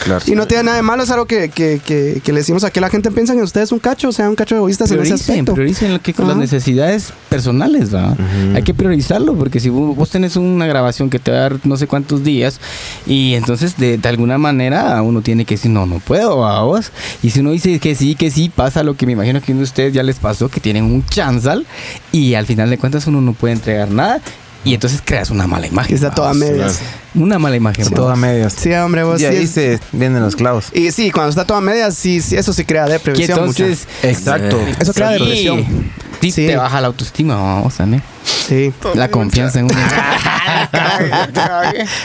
Claro. Y no tiene nada de malo, es algo que, que, que, que le decimos aquí a la gente, piensan que ustedes un cacho, o sea, un cacho egoístas en ese Prioricen, aspecto. prioricen lo que con las necesidades personales, ¿va? Ujú. Hay que priorizarlo porque si vos, vos tenés una grabación que te va a dar no sé cuántos días y entonces de, de alguna manera uno tiene que decir no, no puedo, ¿va vos? Y si uno dice que sí, que sí, pasa lo que me imagino que uno de ustedes ya les pasó, que tienen un chanzal y al final de cuentas uno no puede entregar nada y entonces creas una mala imagen. Está ¿va toda vos? medias. Una mala imagen. ¿va? Toda medias. Sí, hombre, vos Y sí ahí es- se vienen los clavos. Y sí, cuando está toda media, sí, sí, eso sí crea depresión. entonces... Exacto. Eso crea Sí, depresión. sí, Sí. te baja la autoestima, vamos también. Sí. La confianza en uno. [laughs]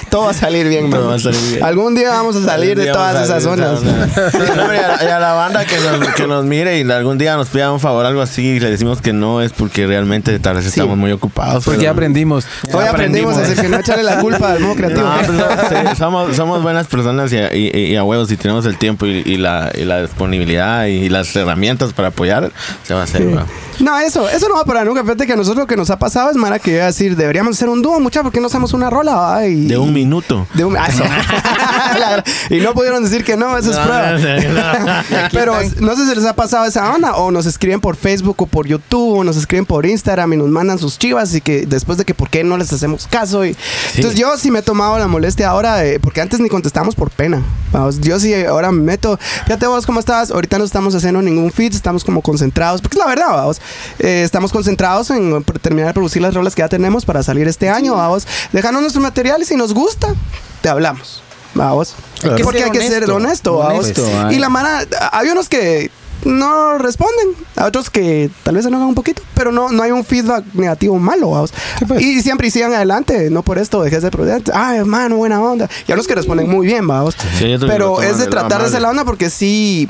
Todo va a salir bien, Todo man. va a salir bien. Algún día vamos a salir de todas esas zonas. Y, a, y a la banda que nos, que nos mire y algún día nos pida un favor, algo así, y le decimos que no es porque realmente tal vez estamos muy ocupados. Porque pero- ya aprendimos. Hoy aprendimos a decir que no echarle la culpa al modo creativo. No, pues no, sí, somos, somos buenas personas y, a- y- y a huevos si tenemos el tiempo y, y la, y la disponibilidad y las herramientas para apoyar, se va a hacer. ¿va? No, eso, eso no va para nunca. Fíjate que a nosotros lo que nos ha pasado es Mara que iba a decir, deberíamos hacer un dúo, mucha, porque no hacemos una rola? Y, De un minuto. De un- ah, [laughs] y no pudieron decir que no, eso es prueba. [laughs] Pero no sé si les ha pasado esa onda o nos escriben por Facebook o por YouTube o nos escriben por Instagram y nos mandan sus chivas y que después de que por qué no les hacemos caso. Y, Entonces yo sí me he tomado la molestia ahora, de- porque antes ni contestábamos por pena. Vamos, yo sí ahora me meto, fíjate vos cómo estás, ahorita no estamos haciendo ningún feed, estamos como concentrados, porque es la verdad, vamos, Eh, estamos concentrados en terminar producir las rolas que ya tenemos para salir este año, vamos, dejarnos nuestro material y si nos gusta, te hablamos. Vamos. Porque hay que ser honesto. honesto, vamos. Y la mara, hay unos que no responden, a otros que tal vez se enojan un poquito, pero no, no hay un feedback negativo malo, vamos. Y siempre sigan adelante, no por esto dejes de producir. Ay, hermano, buena onda. Y a los que responden muy bien, vamos. Sí, pero es de tratar de hacer amable. la onda porque sí.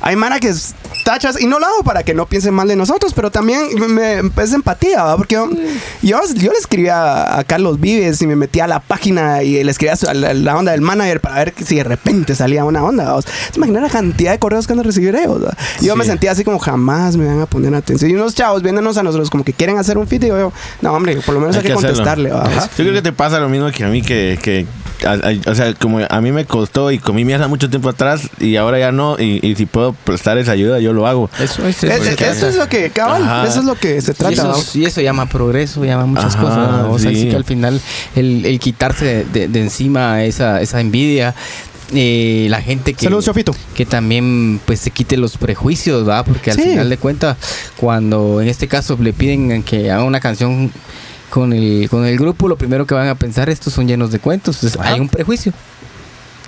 Hay mara que es- tachas, y no lo hago para que no piensen mal de nosotros, pero también me, es empatía, ¿va? porque yo, yo, yo le escribía a Carlos Vives y me metía a la página y le escribía a la, la onda del manager para ver si de repente salía una onda. ¿va? ¿Se imaginan la cantidad de correos que han de recibir ellos? Yo me sentía así como jamás me van a poner atención. Y unos chavos viéndonos a nosotros como que quieren hacer un fit y yo, no, hombre, por lo menos hay, que, contestarle. Yo creo que te pasa lo mismo que a mí, que, que a- a- o sea, como a mí me costó y comí mierda mucho tiempo atrás y ahora ya no, y, y si puedo prestar esa ayuda, yo lo hago. Eso es, Es- eso eso es lo que, cabal, Ajá. eso es lo que se Y trata. eso, y eso llama progreso, llama muchas Ajá, cosas. ¿no? O sea, sí. sí que al final el, el quitarse de, de- de encima esa, esa envidia, eh, la gente que, Saludos, que también pues se quite los prejuicios, ¿va? Porque al Sí. final de cuentas, cuando en este caso le piden que haga una canción con el, con el grupo, lo primero que van a pensar, estos son llenos de cuentos. Entonces, hay un prejuicio.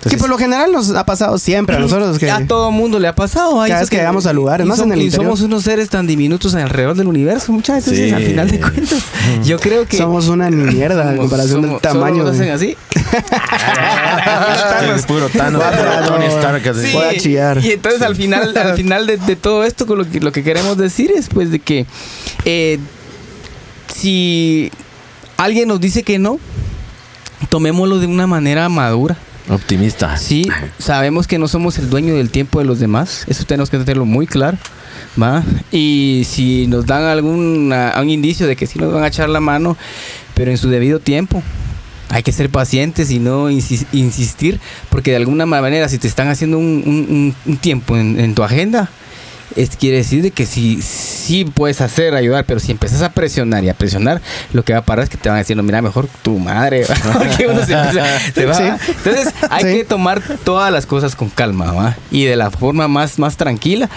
que por lo general nos ha pasado siempre a nosotros que a todo mundo le ha pasado. Cada vez que llegamos a lugares, y más en el y interior. somos unos seres tan diminutos alrededor del universo, muchas veces, Sí. al final de cuentas. Yo creo que somos una ni mierda en somos- comparación del somos- tamaño. solo nos de- hacen así. [laughs] Es puro Thanos, [laughs] Tony. Stark, así. Voy a chillar. Y entonces al final, al final de, de todo esto, lo que, lo que queremos decir es pues de que eh, si alguien nos dice que no, tomémoslo de una manera madura. Optimista. Sí, sabemos que no somos el dueño del tiempo de los demás. Eso tenemos que tenerlo muy claro. ¿va? Y si nos dan algún un indicio de que sí nos van a echar la mano, pero en su debido tiempo. Hay que ser pacientes y no insis- insistir, porque de alguna manera si te están haciendo un, un- un- tiempo en, en tu agenda, es, quiere decir de que sí, sí puedes hacer, ayudar, pero si empiezas a presionar y a presionar, lo que va a parar es que te van a decir, no, mira, mejor tu madre. [laughs] uno se empieza- se va. Sí. Entonces hay Sí. que tomar todas las cosas con calma ¿va? y de la forma más, más tranquila.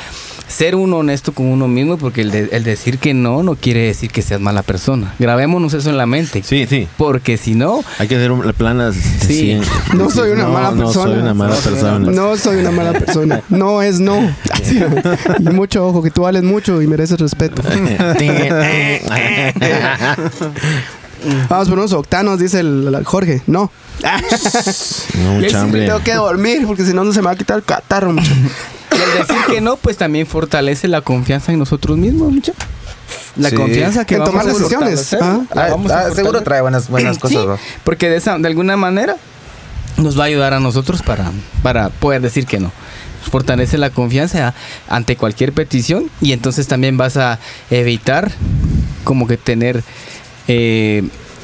Ser uno honesto con uno mismo, porque el, de- el decir que no no quiere decir que seas mala persona. Grabémonos eso en la mente. Sí, sí. Porque si no, Hay que hacer un plan Sí. No soy una mala No persona. soy una mala persona. No soy una mala persona. [laughs] No es no. [laughs] y mucho ojo, que tú vales mucho y mereces respeto. [laughs] Vamos por unos octanos, dice el, el Jorge. No. No, Y ahí mucha sí hambre. tengo que dormir porque si no, no se me va a quitar el catarro. mucho. Y el decir que no, pues también fortalece la confianza en nosotros mismos, mucha. La Sí. confianza que En vamos tomar a decisiones, ¿ah? la Ah, vamos a ah, seguro trae buenas, buenas [clears throat] cosas, Sí, ¿no? porque de, esa, de alguna manera nos va a ayudar a nosotros para, para poder decir que no. Fortalece la confianza ante cualquier petición y entonces también vas a evitar como que tener eh,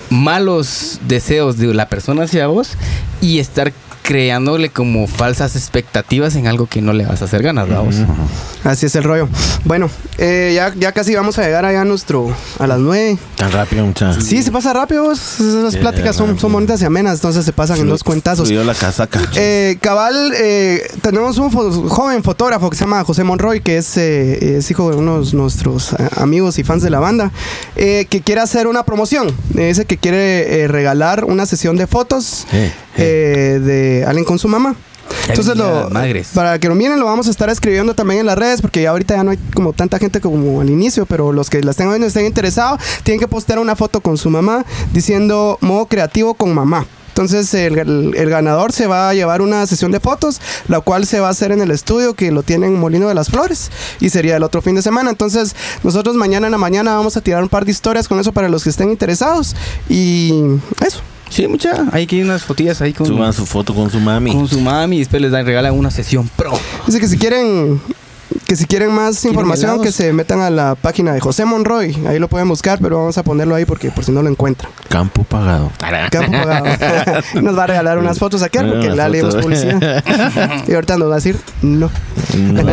malos deseos de la persona hacia vos y estar creándole como falsas expectativas en algo que no le vas a hacer ganas, vamos. Así es el rollo. Bueno, eh, ya, ya casi vamos a llegar allá a nuestro. a las nueve. Tan rápido, mucha. Sí, se pasa rápido. Las Sí, pláticas son, son bonitas y amenas, entonces se pasan en dos cuentazos. La casaca. Eh, cabal, eh, tenemos un fo- joven fotógrafo que se llama José Monroy, que es, eh, es hijo de unos nuestros eh, amigos y fans de la banda, eh, que quiere hacer una promoción. Eh, dice que quiere eh, regalar una sesión de fotos Eh, eh, de alguien con su mamá. Entonces, lo, para que lo miren, lo vamos a estar escribiendo también en las redes, porque ya ahorita ya no hay como tanta gente como al inicio, pero los que las tengan viendo y estén interesados, tienen que postear una foto con su mamá diciendo modo creativo con mamá. Entonces el, el- el ganador se va a llevar una sesión de fotos, la cual se va a hacer en el estudio que lo tiene en Molino de las Flores y sería el otro fin de semana. Entonces nosotros mañana en la mañana vamos a tirar un par de historias con eso para los que estén interesados y eso. Sí, mucha. Hay que ir unas fotillas ahí con, Suban su foto con su mami. con su mami y después les dan, regalan una sesión pro. Dice que si quieren que si quieren más información helados? que se metan a la página de José Monroy, ahí lo pueden buscar, pero vamos a ponerlo ahí porque por si no lo encuentran. Campo pagado. Campo pagado. [laughs] nos va a regalar unas fotos aquí porque la fotos. publicidad. [laughs] y ahorita nos va a decir no.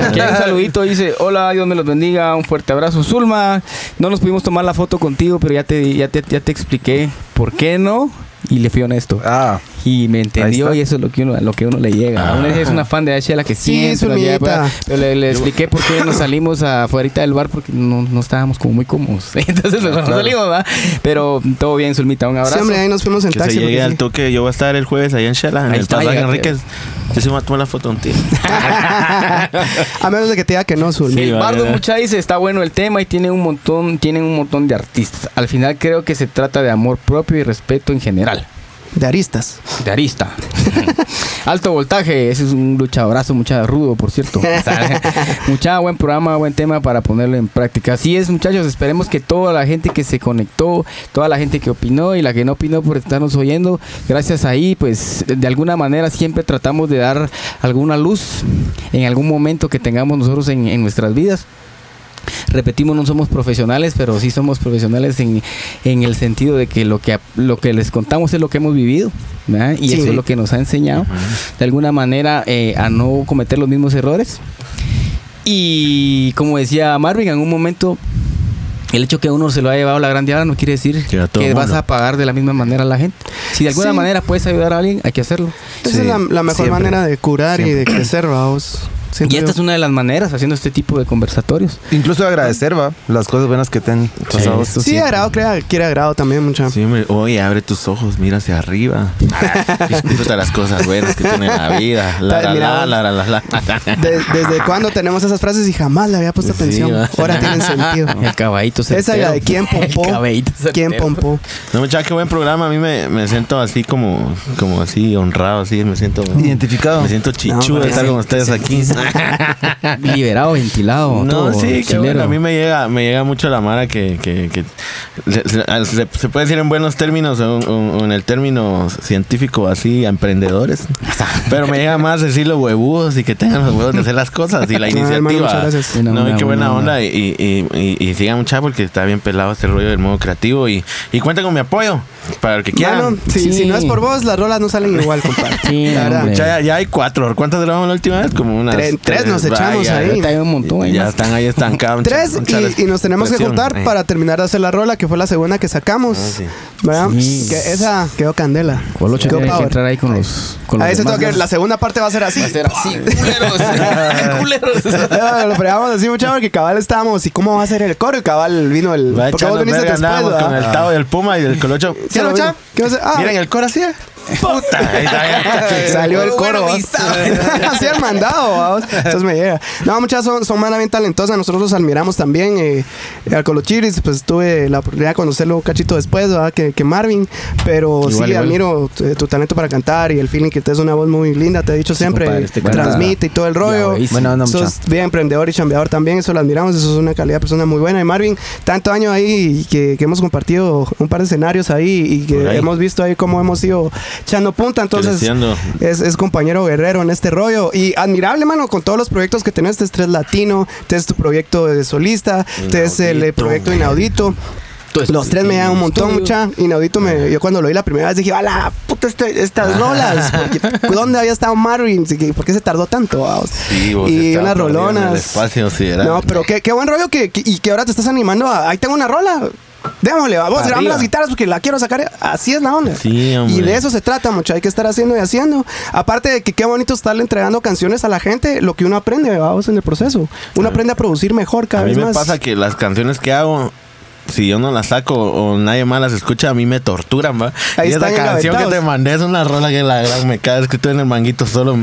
Aquí hay un saludito, dice, hola, Dios me los bendiga, un fuerte abrazo. Zulma, no nos pudimos tomar la foto contigo, pero ya te, ya te, ya te expliqué por qué no. Y le fui honesto. Ah, Y me entendió y eso es lo que uno, lo que uno le llega. Ah. Uno es una fan de H.L. que Sí, siempre nos lleva Zulmita. para- Pero le, le expliqué por qué nos salimos afuera del bar porque no, no estábamos como muy cómodos. [laughs] Entonces mejor no salimos, ¿verdad? Pero todo bien, Zulmita, un Sí, abrazo. hombre, ahí nos fuimos en Que taxi. se llegue al sí. toque. Yo voy a estar el jueves allá en Shela, en Ahí el pasaje. Enríquez. Yo sí me tomar la foto contigo. [laughs] a menos de que te diga que no, Zul. Sí, El Bardo. Mucha dice, está bueno el tema y tiene un montón, tienen un montón de artistas. Al final creo que se trata de amor propio y respeto en general. De aristas. De arista. [laughs] Alto voltaje, ese es un luchadorazo, mucha rudo, por cierto. [laughs] Mucha buen programa, buen tema para ponerlo en práctica. Así es, muchachos, esperemos que toda la gente que se conectó, toda la gente que opinó y la que no opinó por estarnos oyendo, gracias ahí, pues de alguna manera siempre tratamos de dar alguna luz en algún momento que tengamos nosotros en nuestras vidas. Repetimos, no somos profesionales, pero sí somos profesionales en, en el sentido de que lo que lo que les contamos es lo que hemos vivido, ¿verdad? y Sí. eso es lo que nos ha enseñado de alguna manera eh, a no cometer los mismos errores. Y como decía Marvin, en un momento el hecho que uno se lo ha llevado a la gran diabla no quiere decir Que vas a pagar de la misma manera a la gente. Si de alguna Sí. manera puedes ayudar a alguien, hay que hacerlo. Esa Sí, es la, la mejor siempre. manera de curar y de crecer, vamos. Y esta yo. es una de las maneras haciendo este tipo de conversatorios. incluso agradecer, va, las cosas buenas que te han pasado. Sí, siempre. agrado, crea, quiere agrado también, mucha. Sí, hombre. Oye, abre tus ojos, mira hacia arriba. [laughs] Disfruta las cosas buenas que tiene la vida. La, la, Mira, la, la, la, la, la. De- ¿Desde cuándo tenemos esas frases y jamás le había puesto Sí, atención? va. Ahora tienen sentido. [laughs] El caballito Esa y certero. la de quién [laughs] pompó. El caballito ¿Quién certero. pompó? No, muchacha, qué buen programa. A mí me, me siento así como, como así honrado, así. Me siento... Identificado. Me siento chichudo No, de estar sí, con ustedes aquí. [laughs] Liberado, ventilado. No, todo, sí, chilero. bueno. A mí me llega, me llega mucho la mara que, que, que se, se- puede decir en buenos términos o, o- o en el término científico así, emprendedores. [laughs] Pero me llega más decirlo huevudos y que tengan los huevos de hacer las cosas y la [laughs] Ah, hermano, iniciativa. muchas gracias. Buena no, y onda, qué buena buena onda. onda. Y, y, y, y sigan mucha porque está bien pelado este rollo del modo creativo. Y, y cuenten con mi apoyo para el que quieran. Mano, si, Sí. si no es por vos, las rolas no salen igual, compadre. Sí, La verdad. hombre. Ya, ya- hay cuatro. ¿Cuántas grabamos la última vez? Como unas. Tres- tres nos echamos Vaya, ahí. Hay un montón. Ya están ahí estancados. Tres y, y nos tenemos que juntar Eh. para terminar de hacer la rola, que fue la segunda que sacamos. Ah, sí. ¿Verdad? Sí. Que esa quedó candela. Colocho Quedó tiene que entrar ahí con los. Con los Ahí se demás, tengo que, ¿no? la segunda parte va a ser así. Va a ser así. Culeros. [laughs] Culeros. Ah, Lo fregamos así mucho porque cabal estábamos y cómo va a ser el coro y cabal vino el porque vos viniste después con el Tavo y el Puma y el Colocho. ¿Qué? Ah, Miren el coro así. Puta. [laughs] Salió el coro. [laughs] Así el mandado, vamos. Entonces me llega. No, muchas son, son manas bien talentosas. Nosotros los admiramos también. Eh, al Colochiris, pues tuve la oportunidad de conocerlo un cachito después, ¿verdad? Que, que Marvin. Pero Igual, sí, igual. admiro tu, tu talento para cantar y el feeling que tienes una voz muy linda. Te he dicho siempre. compadre, este transmite y todo el rollo. Bueno, no, mucha. Sos bien emprendedor y chambeador también, eso lo admiramos, eso es una calidad de persona muy buena. Y Marvin, tanto año ahí que, que hemos compartido un par de escenarios ahí y que ahí. hemos visto ahí cómo hemos ido echando punta, entonces es, es compañero guerrero en este rollo. Y admirable, mano, con todos los proyectos que tenés, este es Latino, este es tu proyecto de solista, este es el eh, Inaudito. proyecto Inaudito. Los tres me llegan un montón, mucha. Inaudito, me, yo cuando lo vi la primera vez dije, ¡Hala, puta, este- estas [laughs] rolas! Porque, ¿Dónde había estado Marvin? ¿Por qué se tardó tanto? vamos? Sí, vos y unas en el rolonas. espacio. No, pero qué, qué buen rollo que, que- y que ahora te estás animando a, ahí tengo una rola. Démosle, vamos, Arriba. las guitarras porque la quiero sacar. Así es la onda. Sí, hombre. y de eso se trata, mucho. Hay que estar haciendo y haciendo. Aparte de que qué bonito estarle entregando canciones a la gente, lo que uno aprende, vamos, en el proceso. Uno aprende a producir mejor cada a mí vez me más. pasa que las canciones que hago si yo no las saco o nadie más las escucha, a mí me torturan, va. Ahí y esa canción que te mandé es una rola que la gran me cae. Es que estoy en el manguito solo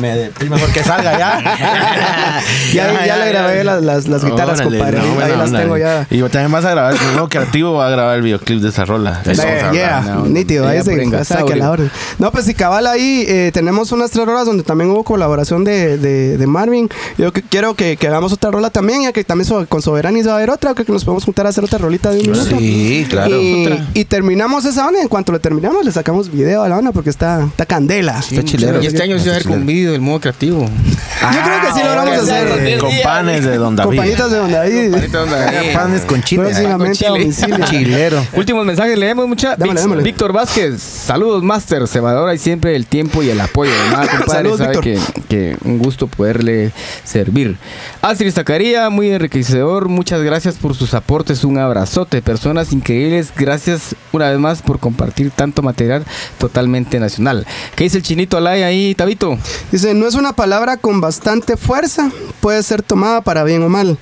me deprime mejor que salga ya. [laughs] Ya, ya, le grabé las, las, las guitarras, Órale, compadre. no, ahí las tengo ya. Y también vas a grabar, el nuevo creativo va a grabar el videoclip de esa rola. Eso yeah, no, nítido, ahí ya se ya que la orden. No, pues si cabal ahí eh, tenemos unas tres rolas donde también hubo colaboración de, de, de Marvin. Yo que, quiero que, que hagamos otra rola también, ya que también so- con Soberanis va a haber otra, que nos podemos juntar a hacer otra rolita de un minuto. Sí, claro. Y, y terminamos esa onda. y En cuanto le terminamos, le sacamos video a la onda porque está, está candela. Está chilero. Y este año sí va a haber con vídeo del modo creativo. Yo creo que sí lo vamos a hacer. Eh, con panes de Don Con David. panitas de donde ahí. Panes con chile. Próximamente a Con domicilio. Chilero. Últimos mensajes leemos mucha. Víctor Vázquez, saludos Master, se valora y siempre el tiempo y el apoyo. Nada, [laughs] compadre, Saludos, sabe que, que un gusto poderle servir. Astrid Zacaría, muy enriquecedor, muchas gracias por sus aportes, un abrazote. Personas increíbles, gracias una vez más por compartir tanto material totalmente nacional. ¿Qué dice el chinito Alay ahí, Tabito? Dice, no es una palabra con bastante fuerza, puede ser tomada para bien o mal.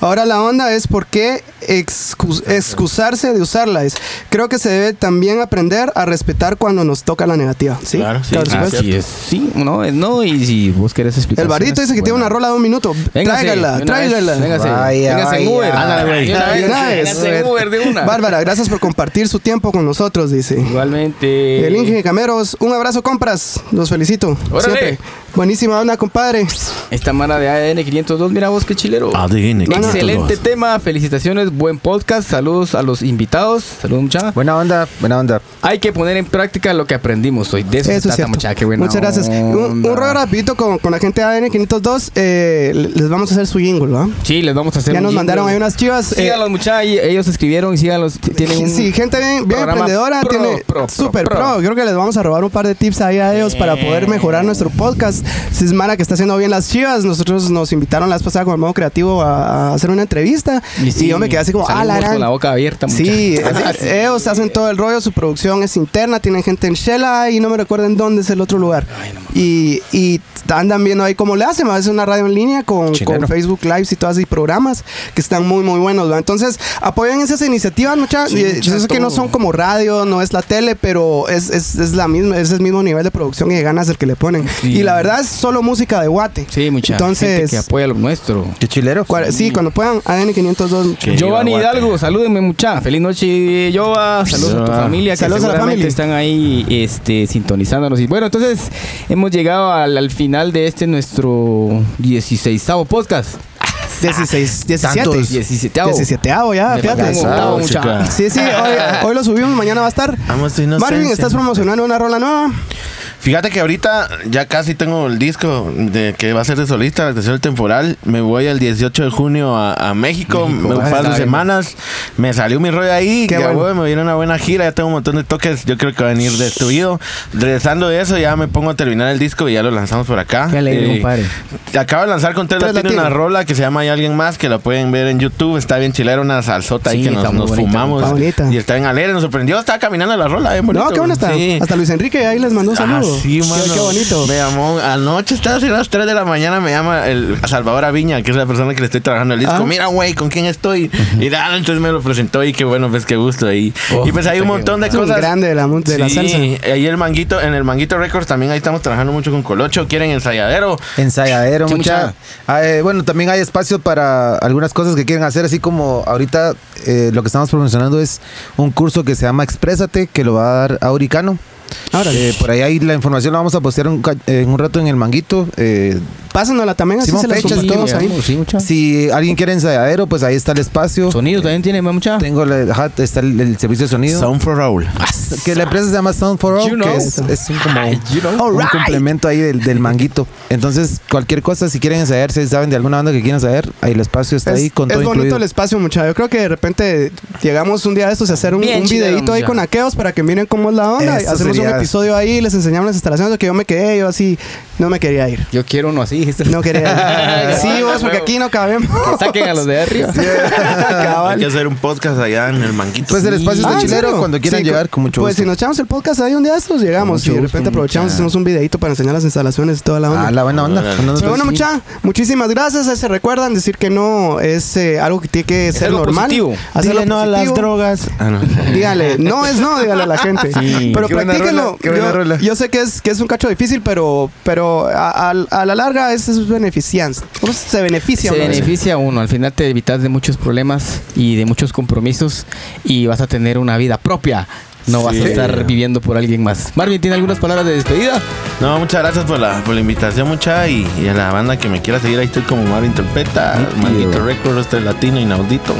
Ahora la onda es por qué excus- excusarse de usarla. Es, creo que se debe también aprender a respetar cuando nos toca la negativa. ¿sí? Claro, sí, supuesto. Así es, sí, no, es no, y si vos querés explicar. El bardito dice que tiene una rola de un minuto. tráigala, tráigala. Véngase, Vaya, véngase en vaya. Uber. Ándale, güey. Uber de una. Bárbara, gracias por compartir su tiempo con nosotros, dice. Igualmente. El Inge Cameros, un abrazo, compras. Los felicito. Órale. Siempre. Buenísima onda, compadre. Esta mara de ADN 502, mira vos qué chilero. ADN, Excelente tema, felicitaciones, buen podcast, saludos a los invitados, saludos mucha. Buena onda, buena onda. Hay que poner en práctica lo que aprendimos hoy, de eso, se Eso es trata cierto. mucha, qué buena Muchas gracias. Un, un rollo rapidito con, con la gente de ADN 502. eh, les vamos a hacer su jingle, ¿va? Sí, les vamos a hacer Ya un nos jingle. mandaron ahí unas chivas. eh, Síganlos mucha, y ellos escribieron, síganlos, t- tienen un Sí, gente bien, emprendedora, pro, tiene pro, pro, super pro. pro. Creo que les vamos a robar un par de tips ahí a ellos para poder mejorar nuestro podcast. Si es Mara que está haciendo bien las chivas, nosotros nos invitaron la vez pasada con el modo creativo a, a hacer una entrevista y, sí, yo me quedé así como, ah, la gran. con la boca abierta. [laughs] Sí, ellos hacen todo el rollo, su producción es interna, tienen gente en Shela y no me recuerdo en dónde es el otro lugar. y, y andan viendo ahí cómo le hacen, a veces una radio en línea con, con Facebook Lives y todas y programas que están muy muy buenos. ¿va? Entonces, apoyen esas iniciativas, mucha. Sí, yo sé que no son como radio, no es la tele, pero es, es, es la misma, es el mismo nivel de producción y de ganas el que le ponen. Sí. Y la verdad es solo música de guate. Sí, mucha Entonces, gente que apoya lo nuestro. Qué chilero. sí, cuando puedan, ADN 502. Que Giovanni. Hidalgo, salúdenme mucha. Feliz noche, Jova. Saludos a tu familia que Saludos a la family. están ahí este, sintonizándonos. Y bueno, entonces hemos llegado al, al final de este nuestro 16 podcast. 16, 17. Tantos. 17 17 ya, Me fíjate. octavo, mucha. Sí, sí, hoy, hoy lo subimos, mañana va a estar. Amos tu inocencia. Marvin, ¿estás promocionando una rola nueva? Fíjate que ahorita ya casi tengo el disco de que va a ser de solista, la tercera temporal. Me voy el 18 de junio a, a México, México, un par de semanas. Me salió mi rollo ahí, Qué bueno. bueno. me viene una buena gira, ya tengo un montón de toques, yo creo que va a venir destruido. Regresando de eso, ya me pongo a terminar el disco y ya lo lanzamos por acá. Qué alegre, Eh, compadre. Acabo de lanzar con Tres Latino una rola que se llama Hay alguien más, que la pueden ver en YouTube. Está bien chilera, una salsota ahí que nos, nos bonita, fumamos. Y está en alegre, nos sorprendió, estaba caminando la rola, bien bonito. No, qué bueno está. Sí. Hasta Luis Enrique ahí les mandó un saludo. Ah, sí, Qué- mano. Qué, bonito. Me llamó, anoche estaba a las 3 de la mañana, me llama el Salvador Aviña, que es la persona que le estoy trabajando el disco. Ah. Mira, güey, ¿con quién estoy? Y nada, entonces me lo presentó y qué bueno, pues qué gusto ahí. Oh, y pues hay un montón de cosas. grande de la, de la Sí, salsa. ahí el manguito, en el Manguito Records también ahí estamos trabajando mucho con Colocho, quieren ensayadero. Ensayadero, Sí, mucha. mucha. Ah, eh, bueno, también hay espacio para algunas cosas que quieren hacer, así como ahorita eh, lo que estamos promocionando es un curso que se llama Exprésate, que lo va a dar Auricano. Órale. Eh, por ahí hay la información la vamos a postear un en un rato en el manguito. Eh, Pásanosla también, así se las sí, ahí. Sí, si alguien quiere ensayadero, pues ahí está el espacio. Sonido también tiene mucha. Tengo la, ajá, está el, el servicio de sonido. Sound for Raúl. que la empresa se llama Sound for All, You know. que es, es un, como You know. un complemento ahí del, del manguito. Entonces, cualquier cosa, si quieren ensayar, si saben de alguna banda que quieran ensayar, ahí el espacio está Es, ahí con es todo bonito incluido. el espacio, muchachos. Yo creo que de repente llegamos un día de estos a hacer un, un videito ahí con aqueos para que miren cómo es la onda. Eso Hacemos un episodio ahí, les enseñamos las instalaciones, que yo me quedé, yo así No me quería ir. Yo quiero uno así, dijiste. No quería ir. [laughs] Sí, vos, porque aquí no cabemos. Que saquen a los de arriba. [laughs] Hay que hacer un podcast allá en el manguito. Pues el espacio está Ah. Cuando quieran Sí, llegar, con mucho Pues gusto. si nos echamos el podcast ahí un día estos, llegamos. Y de repente aprovechamos, mucha. hacemos un videito para enseñar las instalaciones y toda la onda. Ah, la buena onda. Pero bueno, mucha, muchísimas gracias. Eh, Se recuerdan decir que no es eh, algo que tiene que ser algo normal. positivo. Hacerlo Dile no a las drogas. Ah, no. Dígale, no es no, dígale a la gente. Sí. Pero Qué buena practíquenlo. rola, qué buena yo, rola. yo sé que es, que es un cacho difícil, pero, pero a, a- a la larga es, es beneficiante. ¿Cómo se beneficia? Se uno beneficia uno, al final te evitas de muchos problemas y de muchos compromisos y vas a tener una vida propia. No vas a estar viviendo por alguien más. Marvin, ¿tiene algunas palabras de despedida? No, muchas gracias por la, por la invitación, mucha. Y, y a la banda que me quiera seguir, ahí estoy como Mario Interpreta, Manguito Records, este latino, inaudito.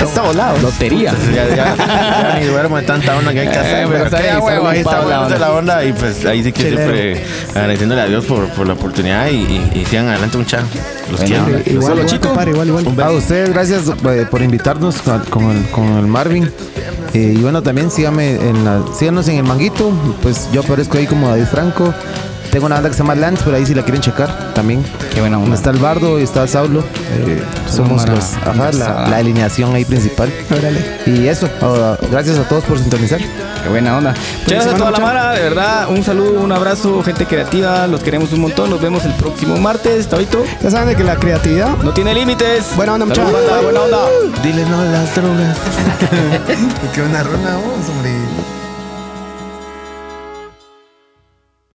A todos lados. Lotería. Entonces, ya, ya, ya ni duermo de tanta onda que hay que Eh, hacer. pero pero está bien, ahí huevo, ahí está bueno la la onda. Y pues ahí sí que siempre agradeciéndole a Dios por, por la oportunidad y, y, y sigan adelante, mucha. Los Bueno, quiero. Igual, igual, compadre, igual, igual. A ustedes, gracias eh, por invitarnos con, con el, con el Marvin. Eh, y bueno, también síganme en síganos en el Manguito. Pues yo aparezco ahí como David Franco. Tengo una banda que se llama Lance, pero ahí si la quieren checar también. Qué buena onda. Está el Bardo y está Saulo. Eh, somos los, ajá, la, alineación ahí principal. Órale. Y eso, ah, gracias a todos por sintonizar. Qué buena onda. Muchas gracias a toda la mara, de verdad. Un saludo, un abrazo, gente creativa. Los queremos un montón. Nos vemos el próximo martes. Tabito. Ya saben de que la creatividad. No tiene límites. Buena onda, Salud, mucha- banda, buena onda. Dile no a las drogas. [laughs] [laughs] Qué buena rola, hombre.